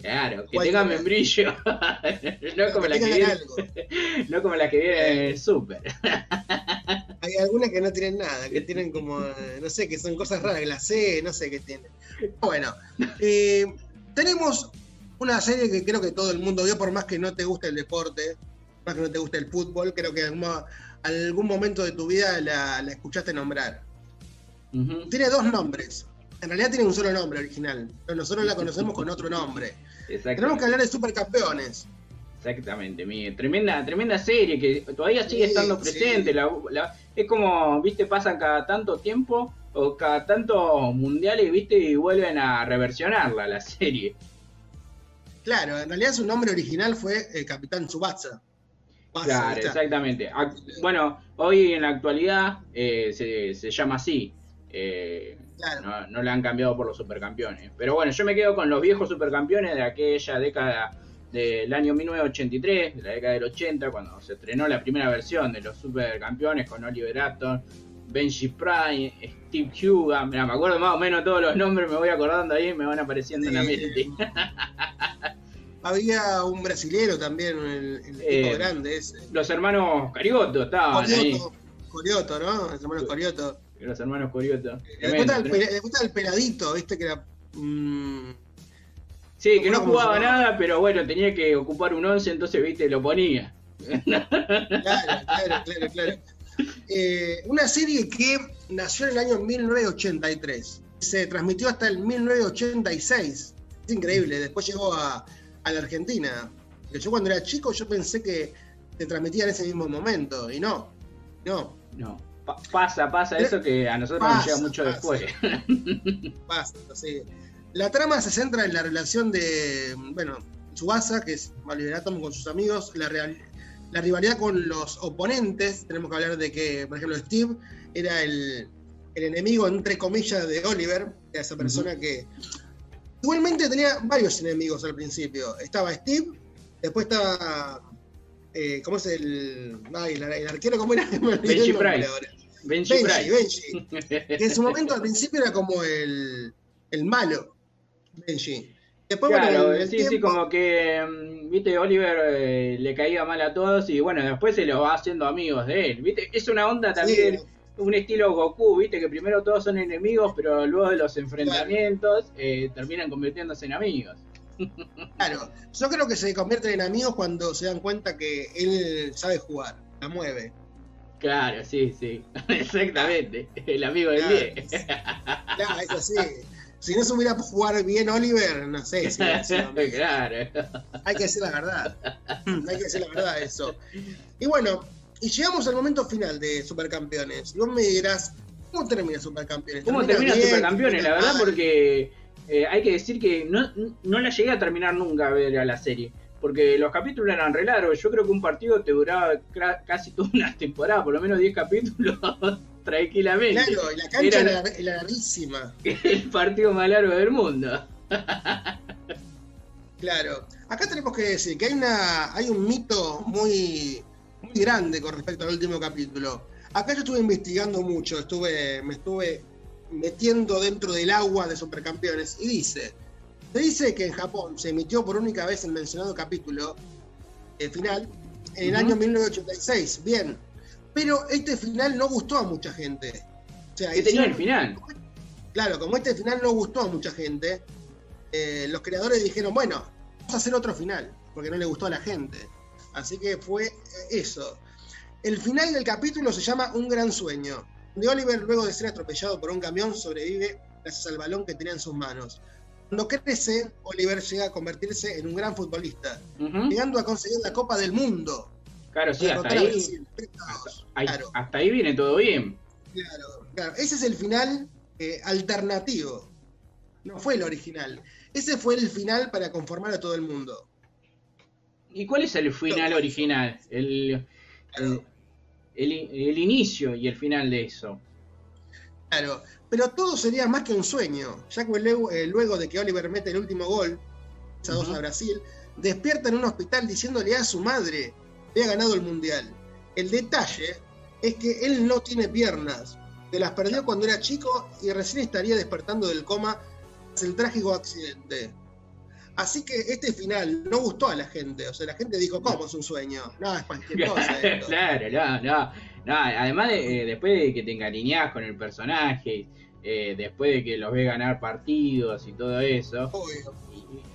Claro, que ¿Cuál tenga tenés? membrillo. no, como las que tengan algo. no como las que vienen en el súper. Hay algunas que no tienen nada, que tienen como, eh, no sé, que son cosas raras, glacé, no sé qué tienen. Bueno, eh, tenemos una serie que creo que todo el mundo vio, por más que no te guste el deporte, por más que no te guste el fútbol, creo que en algún, mo- algún momento de tu vida la, la escuchaste nombrar. Tiene dos nombres. En realidad tiene un solo nombre original, pero nosotros la conocemos con otro nombre. Tenemos que hablar de supercampeones. Exactamente, mi tremenda, tremenda serie que todavía sigue Sí, estando sí. presente. la- la- es como, viste, pasan cada tanto tiempo o cada tanto mundiales, viste, y vuelven a reversionarla la serie. Claro, en realidad su nombre original fue el Capitán Tsubasa. Claro, exactamente. Ac- Bueno, hoy en la actualidad eh, se, se llama así. Eh, no, no la han cambiado por los supercampeones. Pero bueno, yo me quedo con los viejos supercampeones de aquella década del año 1983, de la década del 80, cuando se estrenó la primera versión de los supercampeones con Oliver Atom, Benji Prime, Steve Huga. Mira, me acuerdo más o menos todos los nombres, me voy acordando ahí, me van apareciendo en la mente. Había un brasilero también, el, el Eh, tipo grande ese. Los hermanos Carigoto estaban ahí. Corioto, Corioto, ¿no? Los hermanos Corioto. Los hermanos. Después Tremendo, está, el, peladito, ¿viste? Que era. mm, Sí, que no ¿Cómo jugaba nada, pero bueno, tenía que ocupar un 11, entonces, viste, lo ponía. Claro, claro, claro, claro. Eh, una serie que nació en el año 1983. Se transmitió hasta el 1986. Es increíble. Después llegó a, a la Argentina. Yo cuando era chico yo pensé que se transmitía en ese mismo momento. Y no. No. No. Pa- pasa, pasa eso que a nosotros nos Pasa, llega mucho pasa. después. Basta, sí. La trama se centra en la relación de, bueno, Tsubasa, que es Oliver Atom con sus amigos, la, real- la rivalidad con los oponentes. Tenemos que hablar de que, por ejemplo, Steve era el, el enemigo, entre comillas, de Oliver, era esa persona que. Igualmente tenía varios enemigos al principio. Estaba Steve, después estaba. Eh, ¿Cómo es el. Ay, el, el arquero, ¿cómo era? Benji Price. Benji Benji. Benji. Que en su momento al principio era como el, el malo, Benji. Después, claro, bueno, sí, sí, tiempo- como que, mm, viste, Oliver eh, le caía mal a todos y bueno, después se los va haciendo amigos de él, viste, es una onda también, un estilo Goku, viste, que primero todos son enemigos, pero luego de los enfrentamientos eh, terminan convirtiéndose en amigos. Claro, yo creo que se convierten en amigos cuando se dan cuenta que él sabe jugar, la mueve. Claro, sí, sí, exactamente, el amigo del Claro. 10. Claro, es así. Si no supiera jugar bien Oliver, no sé si claro. Hay que decir la verdad. Hay que decir la verdad eso. Y bueno, y llegamos al momento final de Supercampeones. Y vos me dirás, ¿cómo termina Supercampeones? ¿Cómo termina bien? Supercampeones? La ¿Termina verdad, porque eh, hay que decir que no, no la llegué a terminar nunca a ver a la serie. Porque los capítulos eran re largos. Yo creo que un partido te duraba casi toda una temporada, por lo menos 10 capítulos, tranquilamente. Claro, y la cancha Era era, era larguísima. el partido más largo del mundo. Claro. Acá tenemos que decir que hay una hay un mito muy, muy grande con respecto al último capítulo. Acá yo estuve investigando mucho, estuve, me estuve metiendo dentro del agua de Supercampeones y dice, se dice que en Japón se emitió por única vez el mencionado capítulo eh, final en el año 1986. Bien, pero este final no gustó a mucha gente. O sea, ¿Qué tenía hicieron- el final? Claro, como este final no gustó a mucha gente, eh, los creadores dijeron, bueno, vamos a hacer otro final, porque no le gustó a la gente. Así que fue eh, eso. El final del capítulo se llama Un gran sueño, donde Oliver, luego de ser atropellado por un camión, sobrevive gracias al balón que tenía en sus manos. Cuando crece, Oliver llega a convertirse en un gran futbolista, llegando a conseguir la Copa del Mundo. Claro, sí, hasta ahí, Brasil. 3 a 2. ahí- Claro, hasta ahí viene todo bien. claro, claro. Ese es el final eh, alternativo. No fue el original. Ese fue el final para conformar a todo el mundo. ¿Y cuál es el final original? El, el, el- el inicio y el final de eso. Claro, pero todo sería más que un sueño, ya que luego, eh, luego de que Oliver mete el último gol, 3 a 2 a Brasil, despierta en un hospital diciéndole a su madre que ha ganado el mundial. El detalle es que él no tiene piernas, se las perdió cuando era chico y recién estaría despertando del coma tras el trágico accidente. Así que este final no gustó a la gente, o sea, la gente dijo, ¿cómo es un sueño? No, es cualquier cosa esto. claro, no, no, no. Además, de, eh, después de que te encariñás con el personaje, eh, después de que los ves ganar partidos y todo eso,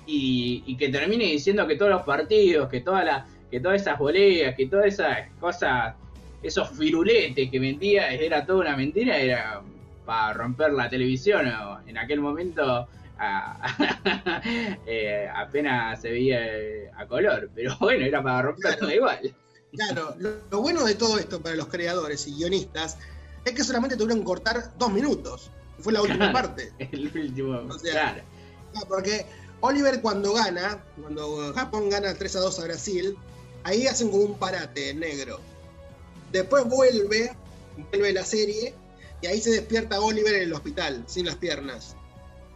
y, y que termine diciendo que todos los partidos, que todas las, que todas esas boleas, que todas esas cosas, esos firuletes que vendía era toda una mentira, era para romper la televisión. o En aquel momento a- eh, apenas se veía eh, a color, pero bueno, era para romperla igual. Claro, lo, lo bueno de todo esto para los creadores y guionistas es que solamente tuvieron que cortar dos minutos. Fue la última Claro. parte. El último, O sea, claro. Porque Oliver cuando gana, cuando Japón gana 3 a 2 a Brasil, ahí hacen como un parate negro. Después vuelve, vuelve la serie, y ahí se despierta Oliver en el hospital, sin las piernas.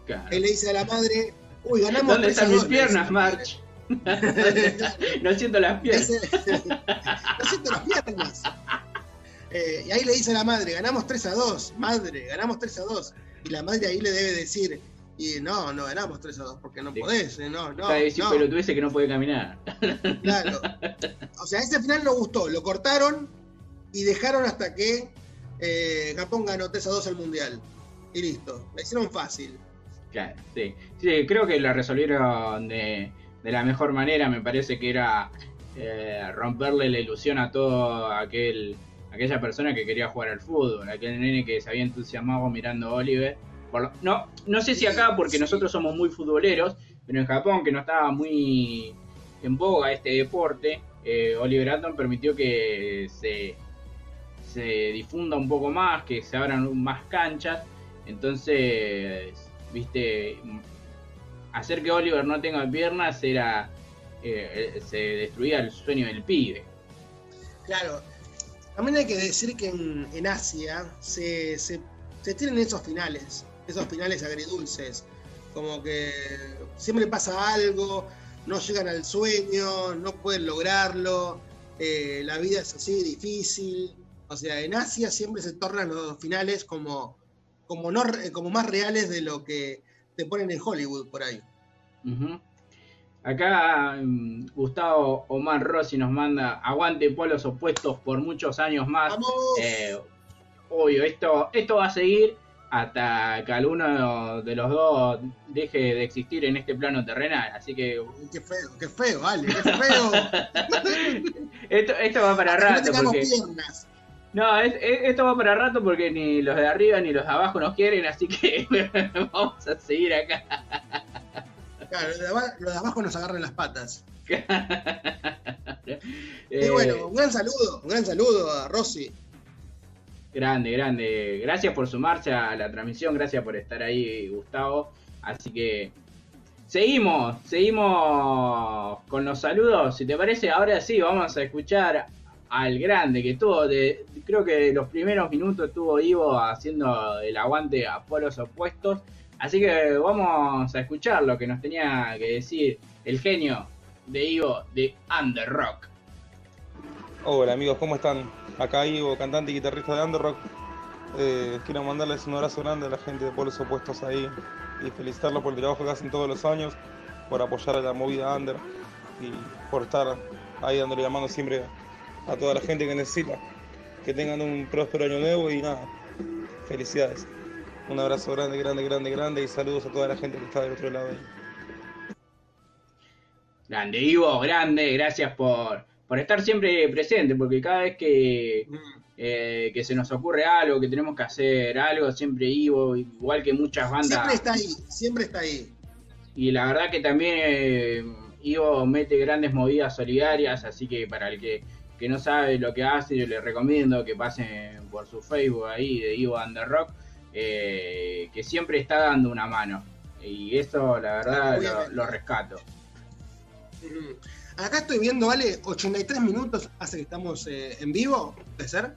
Claro. Él le dice a la madre, uy, ganamos ¿Dónde 3 a están 2. mis piernas, March? no siento las piernas. no siento las piernas. Eh, y ahí le dice a la madre, ganamos 3 a 2, madre, ganamos 3 a 2. Y la madre ahí le debe decir, y no, no ganamos 3 a 2 porque no podés, eh, no, no. Decir, no. pero tú ese que no puede caminar. Claro. O sea, ese final no gustó, lo cortaron y dejaron hasta que eh, Japón ganó 3 a 2 el mundial. Y listo, la hicieron fácil. Claro, sí. Sí, creo que la resolvieron de, de la mejor manera. Me parece que era eh, romperle la ilusión a todo aquel aquella persona que quería jugar al fútbol, aquel nene que se había entusiasmado mirando a Oliver. Por lo- no, no sé si acá porque nosotros somos muy futboleros, pero en Japón que no estaba muy en boga este deporte, eh, Oliver Atom permitió que se, se difunda un poco más, que se abran más canchas. Entonces, viste, hacer que Oliver no tenga piernas era. eh, se destruía el sueño del pibe. Claro. También hay que decir que en, Asia se, se, se tienen esos finales, esos finales agridulces. Como que siempre pasa algo, no llegan al sueño, no pueden lograrlo, eh, la vida es así difícil. O sea, en Asia siempre se tornan los finales como, como, no, re- como más reales de lo que te ponen en Hollywood por ahí. Acá mm, Gustavo Omar Rossi nos manda aguante polos opuestos por muchos años más. Eh, obvio, esto, esto va a seguir hasta que alguno de los dos deje de existir en este plano terrenal. Así que Qué feo, qué feo, Ale, qué feo. esto, esto va para no rato. tengamos Porque, piernas. No, es- es- esto va para rato porque ni los de arriba ni los de abajo nos quieren. Así que vamos a seguir acá. Claro, los de, aba- los de abajo nos agarran las patas. Y Eh, bueno, un gran saludo, un gran saludo a Rossi. Grande, grande. Gracias por sumarse a la transmisión, gracias por estar ahí, Gustavo. Así que seguimos, seguimos con los saludos. Si te parece, ahora sí, vamos a escuchar al grande que estuvo, de, creo que los primeros minutos estuvo Ivo haciendo el aguante a polos opuestos. Así que vamos a escuchar lo que nos tenía que decir el genio de Ivo de Under Rock. Hola amigos, ¿cómo están? Acá Ivo, cantante y guitarrista de Underrock. Eh, quiero mandarles un abrazo grande a la gente de Polos Opuestos ahí y felicitarlos por el trabajo que hacen todos los años, por apoyar a la movida Under y por estar ahí dándole la mano siempre a toda la gente que necesita. Que tengan un próspero año nuevo y nada, felicidades. Un abrazo grande, grande, grande, grande y saludos a toda la gente que está del otro lado ahí. Grande, Ivo, grande, gracias por, por estar siempre presente, porque cada vez que, eh, que se nos ocurre algo, que tenemos que hacer algo, siempre Ivo, igual que muchas bandas. Siempre está ahí, siempre está ahí. Y la verdad que también eh, Ivo mete grandes movidas solidarias, así que para el que que no sabe lo que hace, yo les recomiendo que pasen por su Facebook ahí de Ivo the Rock, eh, que siempre está dando una mano. Y eso, la verdad, lo, lo rescato. Ujú. Acá estoy viendo, vale, 83 minutos hace que estamos eh, en vivo, ¿puede ser?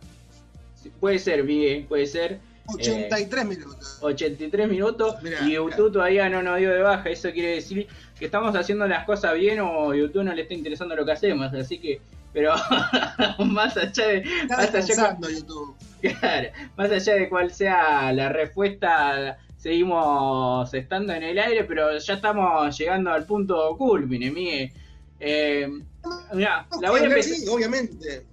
Puede ser, Miguel, puede ser. 83 Eh, minutos. 83 minutos Mirá, y YouTube todavía no nos dio de baja. Eso quiere decir que estamos haciendo las cosas bien o YouTube no le está interesando lo que hacemos. Así que, pero más allá de. Más allá, YouTube. claro, más allá de cuál sea la respuesta, seguimos estando en el aire, pero ya estamos llegando al punto culmine, Miguel. Eh, mirá, la voy a empezar. sí, obviamente.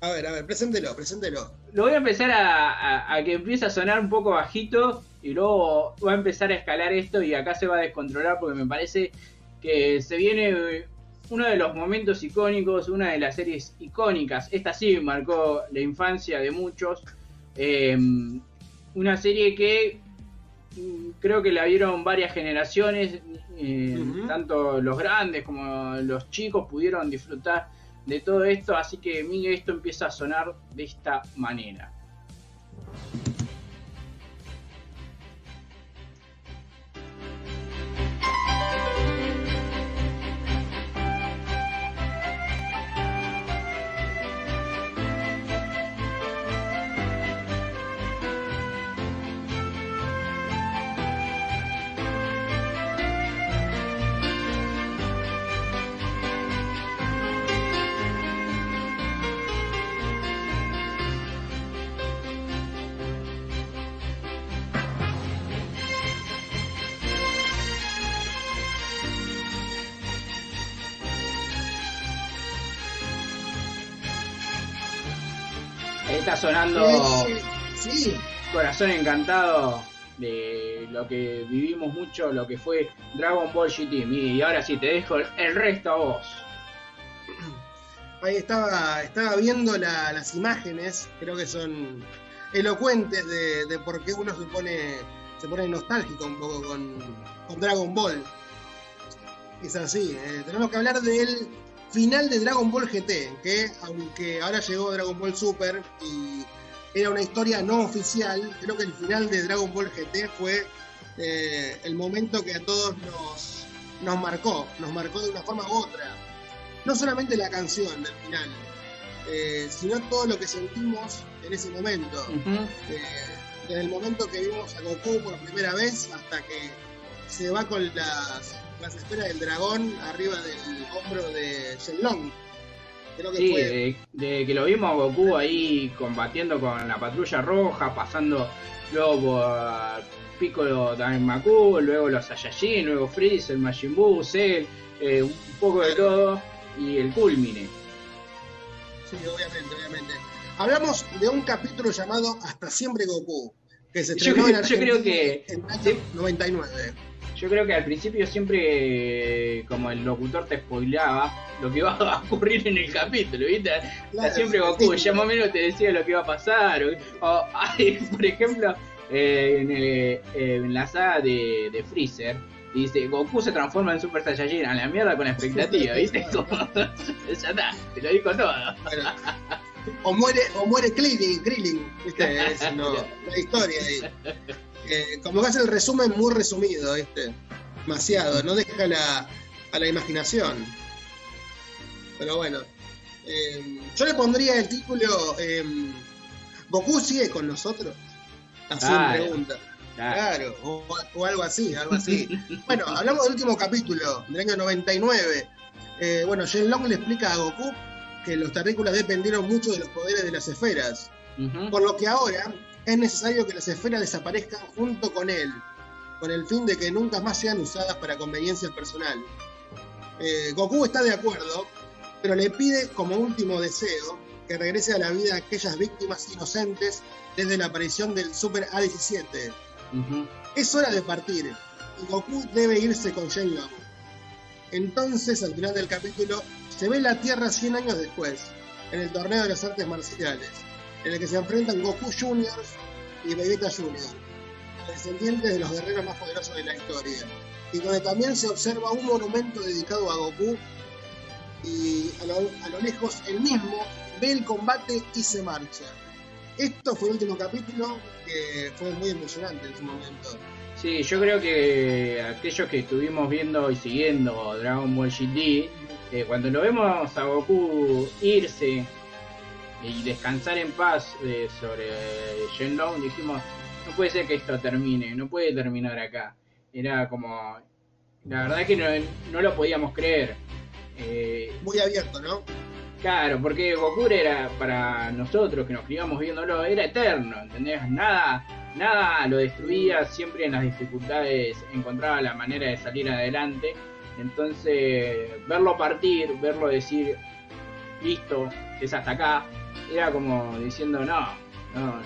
A ver, a ver, preséntelo, preséntelo. Lo voy a empezar a, a- a que empiece a sonar un poco bajito y luego va a empezar a escalar esto y acá se va a descontrolar porque me parece que se viene uno de los momentos icónicos, una de las series icónicas. Esta sí marcó la infancia de muchos. Eh, una serie que mm, creo que la vieron varias generaciones, eh, tanto los grandes como los chicos pudieron disfrutar de todo esto, así que Miguel, esto empieza a sonar de esta manera. Está sonando Eh, sí, Corazón Encantado de lo que vivimos mucho, lo que fue Dragon Ball GT. Y ahora sí, te dejo el resto a vos. ahí estaba, estaba viendo la- las imágenes, creo que son elocuentes de, de por qué uno se pone, se pone nostálgico un poco con, con Dragon Ball. Es así, eh, tenemos que hablar del final de Dragon Ball GT, que aunque ahora llegó Dragon Ball Super y era una historia no oficial, creo que el final de Dragon Ball GT fue eh, el momento que a todos nos, nos marcó, nos marcó de una forma u otra. No solamente la canción del final, eh, sino todo lo que sentimos en ese momento. Eh, desde el momento que vimos a Goku por primera vez hasta que se va con las, las esferas del dragón arriba del hombro de Shenlong. Creo que Sí, fue. de, de que lo vimos a Goku ahí combatiendo con la patrulla roja, pasando luego por Piccolo Daimaku, luego los Saiyajin, luego Freezer, Majin Buu, Cell, eh, un poco de todo y el culmine. Sí, obviamente, obviamente. Hablamos de un capítulo llamado Hasta siempre Goku, que se Yo estrenó creo- en yo creo que- en el año 99. Yo creo que al principio siempre, como el locutor te spoileaba lo que iba a ocurrir en el capítulo, ¿viste? Claro, siempre Goku, sí. ya más o menos te decía lo que iba a pasar. O, o, ay, por ejemplo, eh, en, el- eh, en la saga de, de Freezer, dice, Goku se transforma en Super Saiyajin, a la mierda con expectativa, ¿viste? Como, ya está, te lo dijo todo. Bueno, o muere, o muere Krillin, Krillin, ¿viste? Es no, la historia ahí. Eh, como que hace el resumen muy resumido, ¿viste? Demasiado, no deja la, a la imaginación. Pero bueno, eh, yo le pondría el título eh, Goku sigue con nosotros. Así Claro, en pregunta. Claro, o, o algo así, algo así. bueno, hablamos del último capítulo, del año 99. Eh, bueno, Shenlong le explica a Goku que los terrícolas dependieron mucho de los poderes de las esferas. Por lo que ahora es necesario que las esferas desaparezcan junto con él, con el fin de que nunca más sean usadas para conveniencia personal. Eh, Goku está de acuerdo, pero le pide como último deseo que regrese a la vida aquellas víctimas inocentes desde la aparición del Super A17. Es hora de partir y Goku debe irse con Shenlong. Entonces, al final del capítulo, se ve la Tierra 100 años después, en el torneo de las artes marciales, en el que se enfrentan Goku Jr. y Vegeta Jr., descendientes de los guerreros más poderosos de la historia, y donde también se observa un monumento dedicado a Goku y a lo, lejos el mismo ve el combate y se marcha. Esto fue el último capítulo que fue muy emocionante en su momento. Sí, yo creo que aquellos que estuvimos viendo y siguiendo Dragon Ball GT, eh, cuando lo vemos a Goku irse y descansar en paz eh, sobre Shenlong, dijimos, no puede ser que esto termine, no puede terminar acá. Era como, la verdad que no, no lo podíamos creer. Eh, Muy abierto, ¿no? Claro, porque Goku era para nosotros que nos criamos viéndolo, era eterno, ¿entendés? Nada, nada lo destruía, siempre en las dificultades encontraba la manera de salir adelante. Entonces, verlo partir, verlo decir, listo, es hasta acá, era como diciendo, no, no,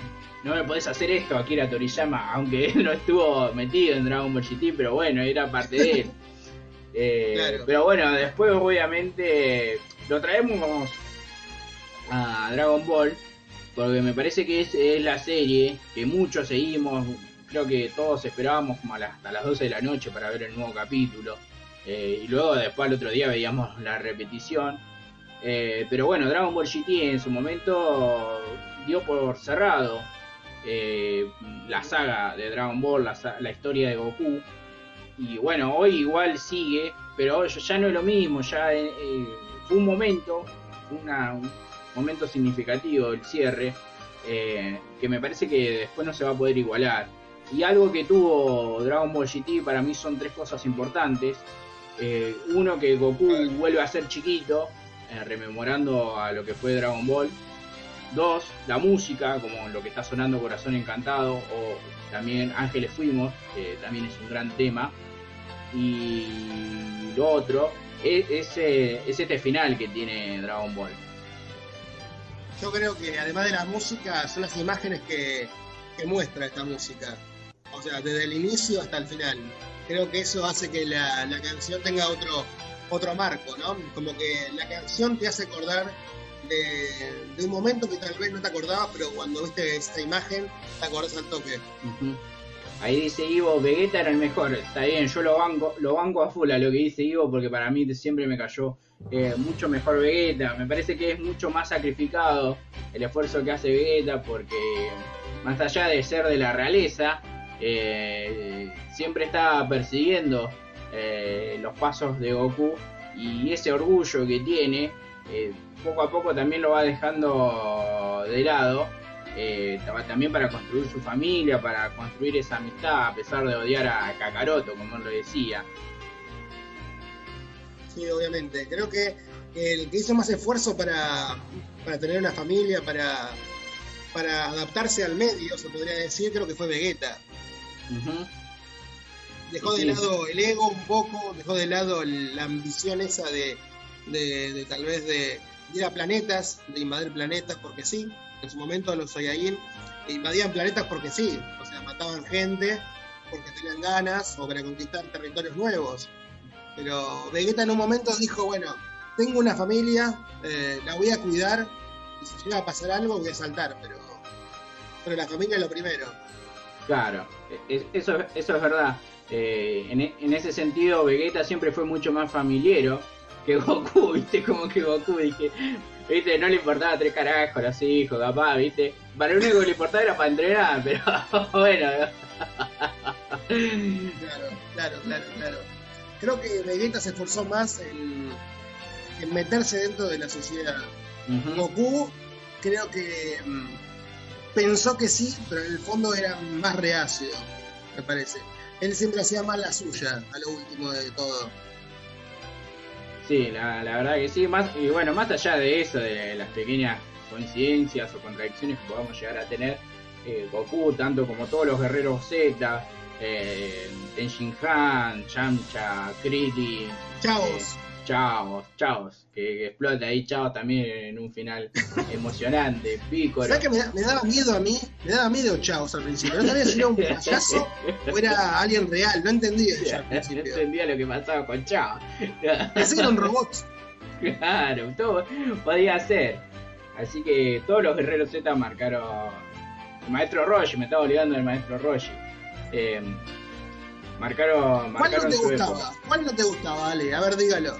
no me podés hacer esto, Akira Toriyama, aunque él no estuvo metido en Dragon Ball GT, pero bueno, era parte de él. Eh, Claro. Pero bueno, después obviamente lo traemos a Dragon Ball, porque me parece que es, es la serie que muchos seguimos, creo que todos esperábamos como a las- hasta las 12 de la noche para ver el nuevo capítulo, eh, y luego después al otro día veíamos la repetición. Eh, pero bueno, Dragon Ball GT en su momento dio por cerrado eh, la saga de Dragon Ball, la, la historia de Goku. Y bueno, hoy igual sigue, pero ya no es lo mismo, ya eh, eh, fue un momento, una- un momento significativo el cierre, que me parece que después no se va a poder igualar. Y algo que tuvo Dragon Ball GT para mí son tres cosas importantes. Uno, que Goku vuelve a ser chiquito, eh, rememorando a lo que fue Dragon Ball. Dos, la música, como lo que está sonando Corazón Encantado, o también Ángeles Fuimos, que también es un gran tema. Y lo otro es, es, es este final que tiene Dragon Ball. Yo creo que además de la música, son las imágenes que, muestra esta música. O sea, desde el inicio hasta el final. Creo que eso hace que la canción tenga otro, otro marco, ¿no? Como que la canción te hace acordar de, un momento que tal vez no te acordabas, pero cuando viste esta imagen, te acordás al toque. Ujú. Ahí dice Ivo, Vegeta era el mejor. Está bien, yo lo banco, lo banco a full a lo que dice Ivo porque para mí siempre me cayó eh, mucho mejor Vegeta. Me parece que es mucho más sacrificado el esfuerzo que hace Vegeta porque más allá de ser de la realeza, eh, siempre está persiguiendo eh, los pasos de Goku y ese orgullo que tiene, eh, poco a poco también lo va dejando de lado eh, ta- también para construir su familia, para construir esa amistad, a pesar de odiar a Kakaroto, como él lo decía. Sí, obviamente. Creo que el que hizo más esfuerzo para, para tener una familia, para, para adaptarse al medio, se podría decir, creo que fue Vegeta. Dejó de Sí. lado el ego un poco, dejó de lado el- la ambición esa de, de- de tal vez de ir a planetas, de invadir planetas porque sí. En su momento los Saiyajin invadían planetas porque sí, o sea, mataban gente porque tenían ganas o para conquistar territorios nuevos. Pero Vegeta en un momento dijo, bueno, tengo una familia, eh, la voy a cuidar y si llega a pasar algo voy a saltar, pero, pero la familia es lo primero. Claro, es- eso, eso es verdad. Eh, en, e- en ese sentido, Vegeta siempre fue mucho más familiero que Goku, ¿viste? Como que Goku, dije, ¿viste? No le importaba tres carajos, los hijos, capaz, ¿viste? Para lo único que le importaba era para entrenar, pero bueno. Claro, claro, claro, claro. Creo que Vegeta se esforzó más en, en meterse dentro de la sociedad. Goku creo que mm, pensó que sí, pero en el fondo era más reacio, me parece. Él siempre hacía más la suya, a lo último de todo. Sí, la, la verdad que sí. Más, y bueno, más allá de eso, de las pequeñas coincidencias o contradicciones que podamos llegar a tener, eh, Goku, tanto como todos los guerreros Z, eh, Tenshin Han, Yamcha, Krillin, Chavos. eh, Chavos, Chavos, que, explota ahí Chavos también en un final emocionante, Piccolo. ¿Sabes que me, da- me daba miedo a mí? Me daba miedo Chavos al principio. No sabía si era un payaso o era alguien real. No entendía yo al No entendía lo que pasaba con. Pensé que era un robot. Claro, todo podía ser. Así que todos los guerreros Z marcaron. El maestro Roshi, me estaba olvidando del maestro Roshi. Eh, marcaron, ¿Cuál no marcaron te gustaba? época. ¿Cuál no te gustaba, Ale? A ver, dígalo.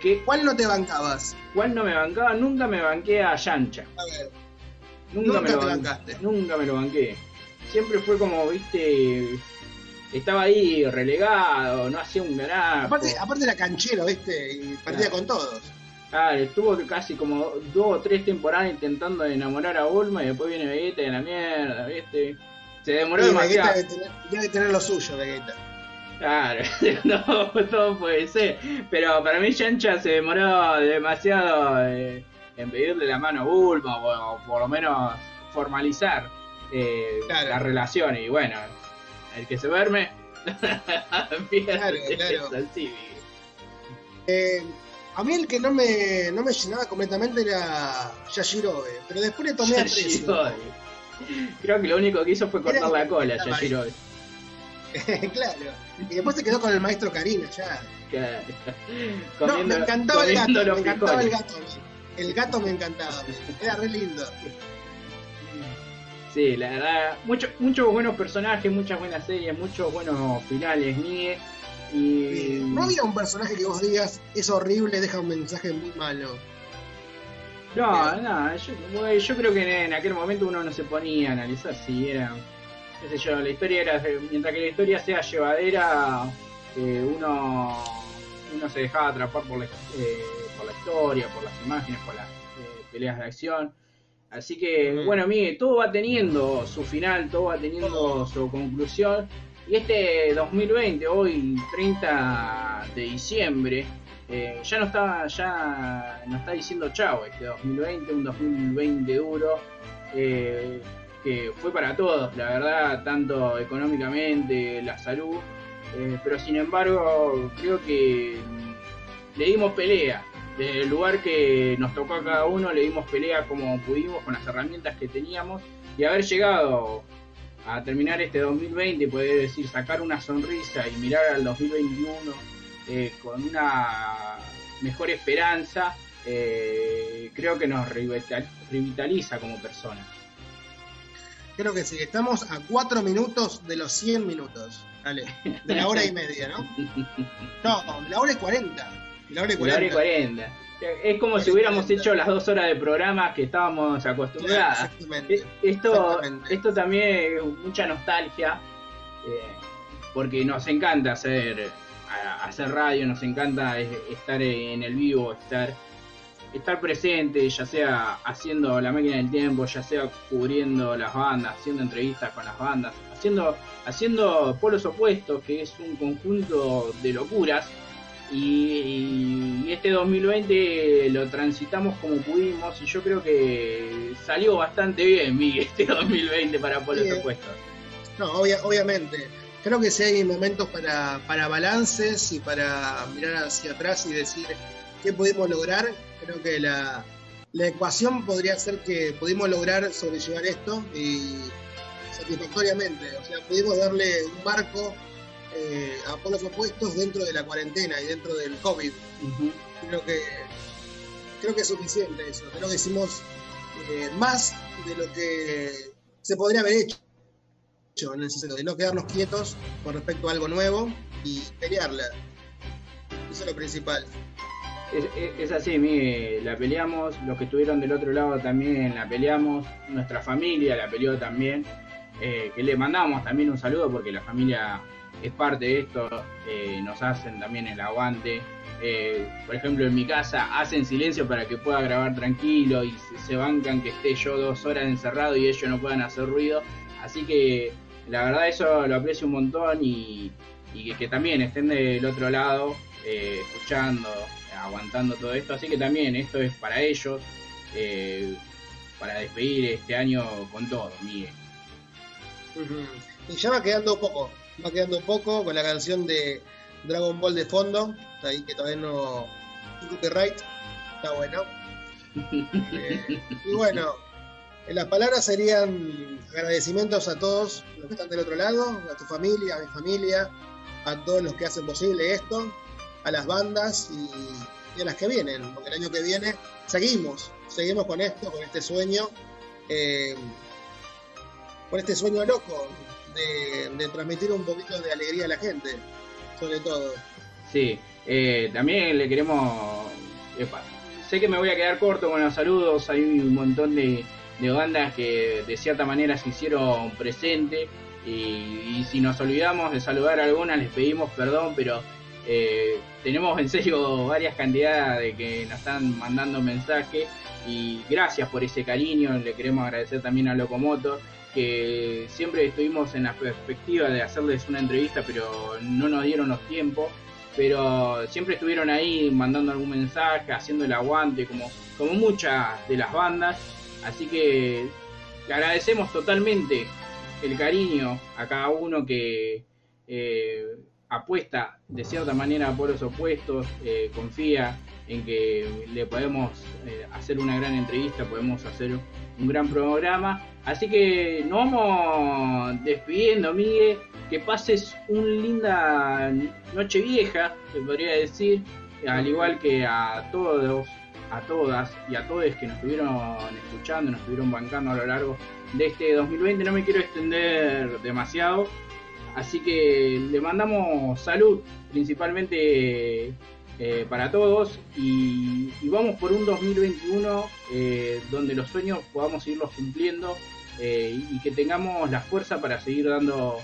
Que, ¿Cuál no te bancabas? ¿Cuál no me bancaba? Nunca me banqué a Yancha. A ver. Nunca, Nunca me lo te ban- bancaste. Nunca me lo banqué. Siempre fue como, viste, estaba ahí relegado, no hacía un ganazo. Aparte, aparte era canchero, ¿viste? Y Claro. con todos. Claro, estuvo casi como dos o tres temporadas intentando enamorar a Bulma y después viene Vegeta de la mierda, ¿viste? Se demoró Sí, Vegeta demasiado. debe tener, debe tener lo suyo, Vegeta. Claro, no, todo puede ser. Pero para mí Yancha se demoró demasiado eh, en pedirle la mano a Bulma o, o por lo menos formalizar eh, Claro. la relación. Y bueno, el que se duerme. Claro, claro. Eh, a mí el que no me, no me llenaba completamente era Yashirobe, pero después le tomé aprecio. Creo que lo único que hizo fue cortar Era- la cola. Yashirobe. claro. Y después se quedó con el maestro Karina, ya. Claro. No, me encantaba el gato, me encantaba el gato. El gato me encantaba, era re lindo. Sí, la verdad, muchos muchos buenos personajes, muchas buenas series, muchos buenos finales, Nie. Y. No había un personaje que vos digas es horrible, deja un mensaje muy malo. No, no, yo, yo creo que en aquel momento uno no se ponía a analizar si era. Qué sé yo, la historia era. Mientras que la historia sea llevadera, eh, uno, uno se dejaba atrapar por la, eh, por la historia, por las imágenes, por las eh, peleas de acción. Así que, bueno, Miguel, todo va teniendo su final, todo va teniendo su conclusión. Y este 2020, hoy 30 de diciembre, eh, ya no está, ya no está diciendo chao este 2020, un 2020 duro, eh, que fue para todos, la verdad, tanto económicamente, la salud, eh, pero sin embargo creo que le dimos pelea. Desde el lugar que nos tocó a cada uno, le dimos pelea como pudimos, con las herramientas que teníamos, y haber llegado a terminar este 2020 y poder decir, sacar una sonrisa y mirar al 2021 eh, con una mejor esperanza, eh, creo que nos revital- revitaliza como personas. Creo que sí, estamos a 4 minutos de los 100 minutos. Dale, de la hora y media, ¿no? No, de la hora y 40. De la hora y Una hora y 40. 40. Es como si hubiéramos hecho las dos horas de programa que estábamos acostumbrados. Exactamente. Eh, Esto, Exactamente. esto también es mucha nostalgia, eh, porque nos encanta hacer, hacer radio, nos encanta estar en el vivo, estar, estar presente, ya sea haciendo la máquina del tiempo, ya sea cubriendo las bandas, haciendo entrevistas con las bandas, haciendo, haciendo polos opuestos, que es un conjunto de locuras. Y, y este 2020 lo transitamos como pudimos y yo creo que salió bastante bien, Miguel, este 2020 para Polos. Opuestos. No, obvia- obviamente. Creo que sí hay momentos para, para balances y para mirar hacia atrás y decir qué pudimos lograr. Creo que la, la ecuación podría ser que pudimos lograr sobrellevar esto y satisfactoriamente. O sea, pudimos darle un marco eh, a polos opuestos dentro de la cuarentena y dentro del COVID. Creo que creo que es suficiente eso. Creo que hicimos eh, más de lo que se podría haber hecho en el sentido de no quedarnos quietos con respecto a algo nuevo y pelearla. Eso es lo principal. Es, así, Miguel, la peleamos, los que estuvieron del otro lado también la peleamos, nuestra familia la peleó también, eh, que le mandamos también un saludo porque la familia es parte de esto, eh, nos hacen también el aguante. Eh, por ejemplo, en mi casa hacen silencio para que pueda grabar tranquilo y se, bancan que esté yo dos horas encerrado y ellos no puedan hacer ruido. Así que la verdad eso lo aprecio un montón y, y que, que también estén del otro lado escuchando, aguantando todo esto. Así que también esto es para ellos, eh, para despedir este año con todo, Miguel. Y ya va quedando poco, va quedando poco con la canción de Dragon Ball de fondo, ahí que todavía no copyright, está bueno. Eh, y bueno, en las palabras serían agradecimientos a todos los que están del otro lado, a tu familia, a mi familia, a todos los que hacen posible esto, a las bandas y, a las que vienen, porque el año que viene seguimos, seguimos con esto, con este sueño, eh, con este sueño loco de, transmitir un poquito de alegría a la gente, sobre todo. Sí, eh, también le queremos epa, sé que me voy a quedar corto con los saludos, hay un montón de, de bandas que de cierta manera se hicieron presente y, y si nos olvidamos de saludar a algunas les pedimos perdón, pero eh, tenemos en serio varias cantidades de que nos están mandando mensajes y gracias por ese cariño, le queremos agradecer también a Locomotor que siempre estuvimos en la perspectiva de hacerles una entrevista pero no nos dieron los tiempos. Pero siempre estuvieron ahí mandando algún mensaje, haciendo el aguante como, como muchas de las bandas. Así que le agradecemos totalmente el cariño a cada uno que eh, apuesta de cierta manera por los opuestos, eh, confía en que le podemos eh, hacer una gran entrevista, podemos hacer un gran programa. Así que nos vamos despidiendo, Miguel. Que pases una linda noche vieja, te podría decir, al igual que a todos, a todas y a todos que nos estuvieron escuchando, nos estuvieron bancando a lo largo de este 2020. No me quiero extender demasiado. Así que le mandamos salud principalmente eh, para todos y, vamos por un 2021 eh, donde los sueños podamos seguirlos cumpliendo eh, y que tengamos la fuerza para seguir dando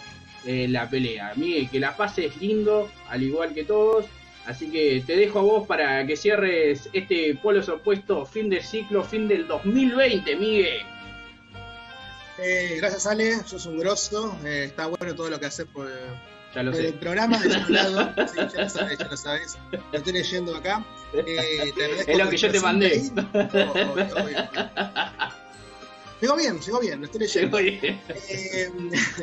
la pelea. Miguel, que la pases lindo, al igual que todos. Así que te dejo a vos para que cierres este polos opuesto, fin del ciclo, fin del 2020, Miguel. Eh, gracias Ale, sos un grosso. Eh, está bueno todo lo que haces por, Ya lo por sé. el programa de otro lado. Sí, ya lo sabes, ya lo sabes. Lo estoy leyendo acá. Eh, te Es lo que yo te mandé. presente ahí. Obvio, obvio. Llegó bien, llegó bien, lo estoy leyendo. Bien. Eh,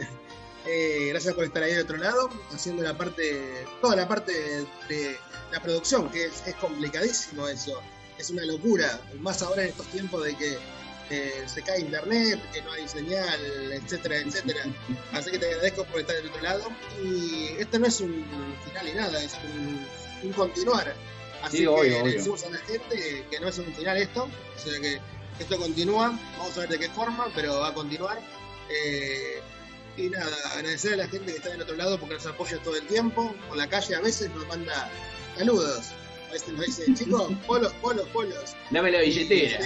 eh, gracias por estar ahí de otro lado, haciendo la parte, toda la parte de, de la producción, que es, es complicadísimo eso. Es una locura, más ahora en estos tiempos de que se cae internet, que no hay señal, etcétera, etcétera. Así que te agradezco por estar del otro lado. Y esto no es un final ni nada, es un, un continuar. Así Sí, que obvio, le obvio. decimos a la gente que no es un final esto, o sea que esto continúa, vamos a ver de qué forma, pero va a continuar. Eh, y nada, agradecer a la gente que está del otro lado porque nos apoya todo el tiempo. Por la calle a veces nos manda saludos. Veces nos dice, chicos, polos, polos, polos. Dame la billetera.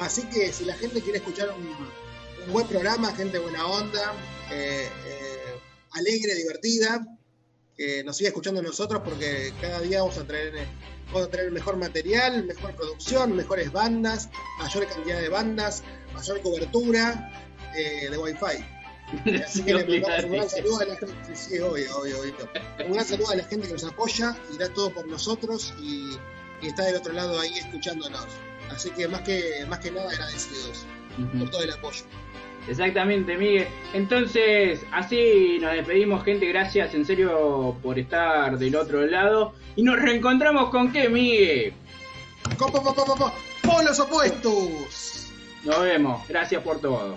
Así que si la gente quiere escuchar un, un buen programa, gente buena onda, eh, eh, alegre, divertida, que nos siga escuchando nosotros porque cada día vamos a traer, eh, vamos a traer mejor material, mejor producción, mejores bandas, mayor cantidad de bandas, mayor cobertura eh, de Wi-Fi. Un gran saludo a la gente. Sí, sí, obvio, obvio, obvio. Un gran saludo a la gente que nos apoya y da todo por nosotros y, y está del otro lado ahí escuchándonos. Así que más que, más que nada agradecidos por todo el apoyo. Exactamente, Miguel. Entonces, así nos despedimos, gente. Gracias en serio por estar del otro lado. Y nos reencontramos con qué, Miguel. Con po- polos opuestos. Nos vemos. Gracias por todo.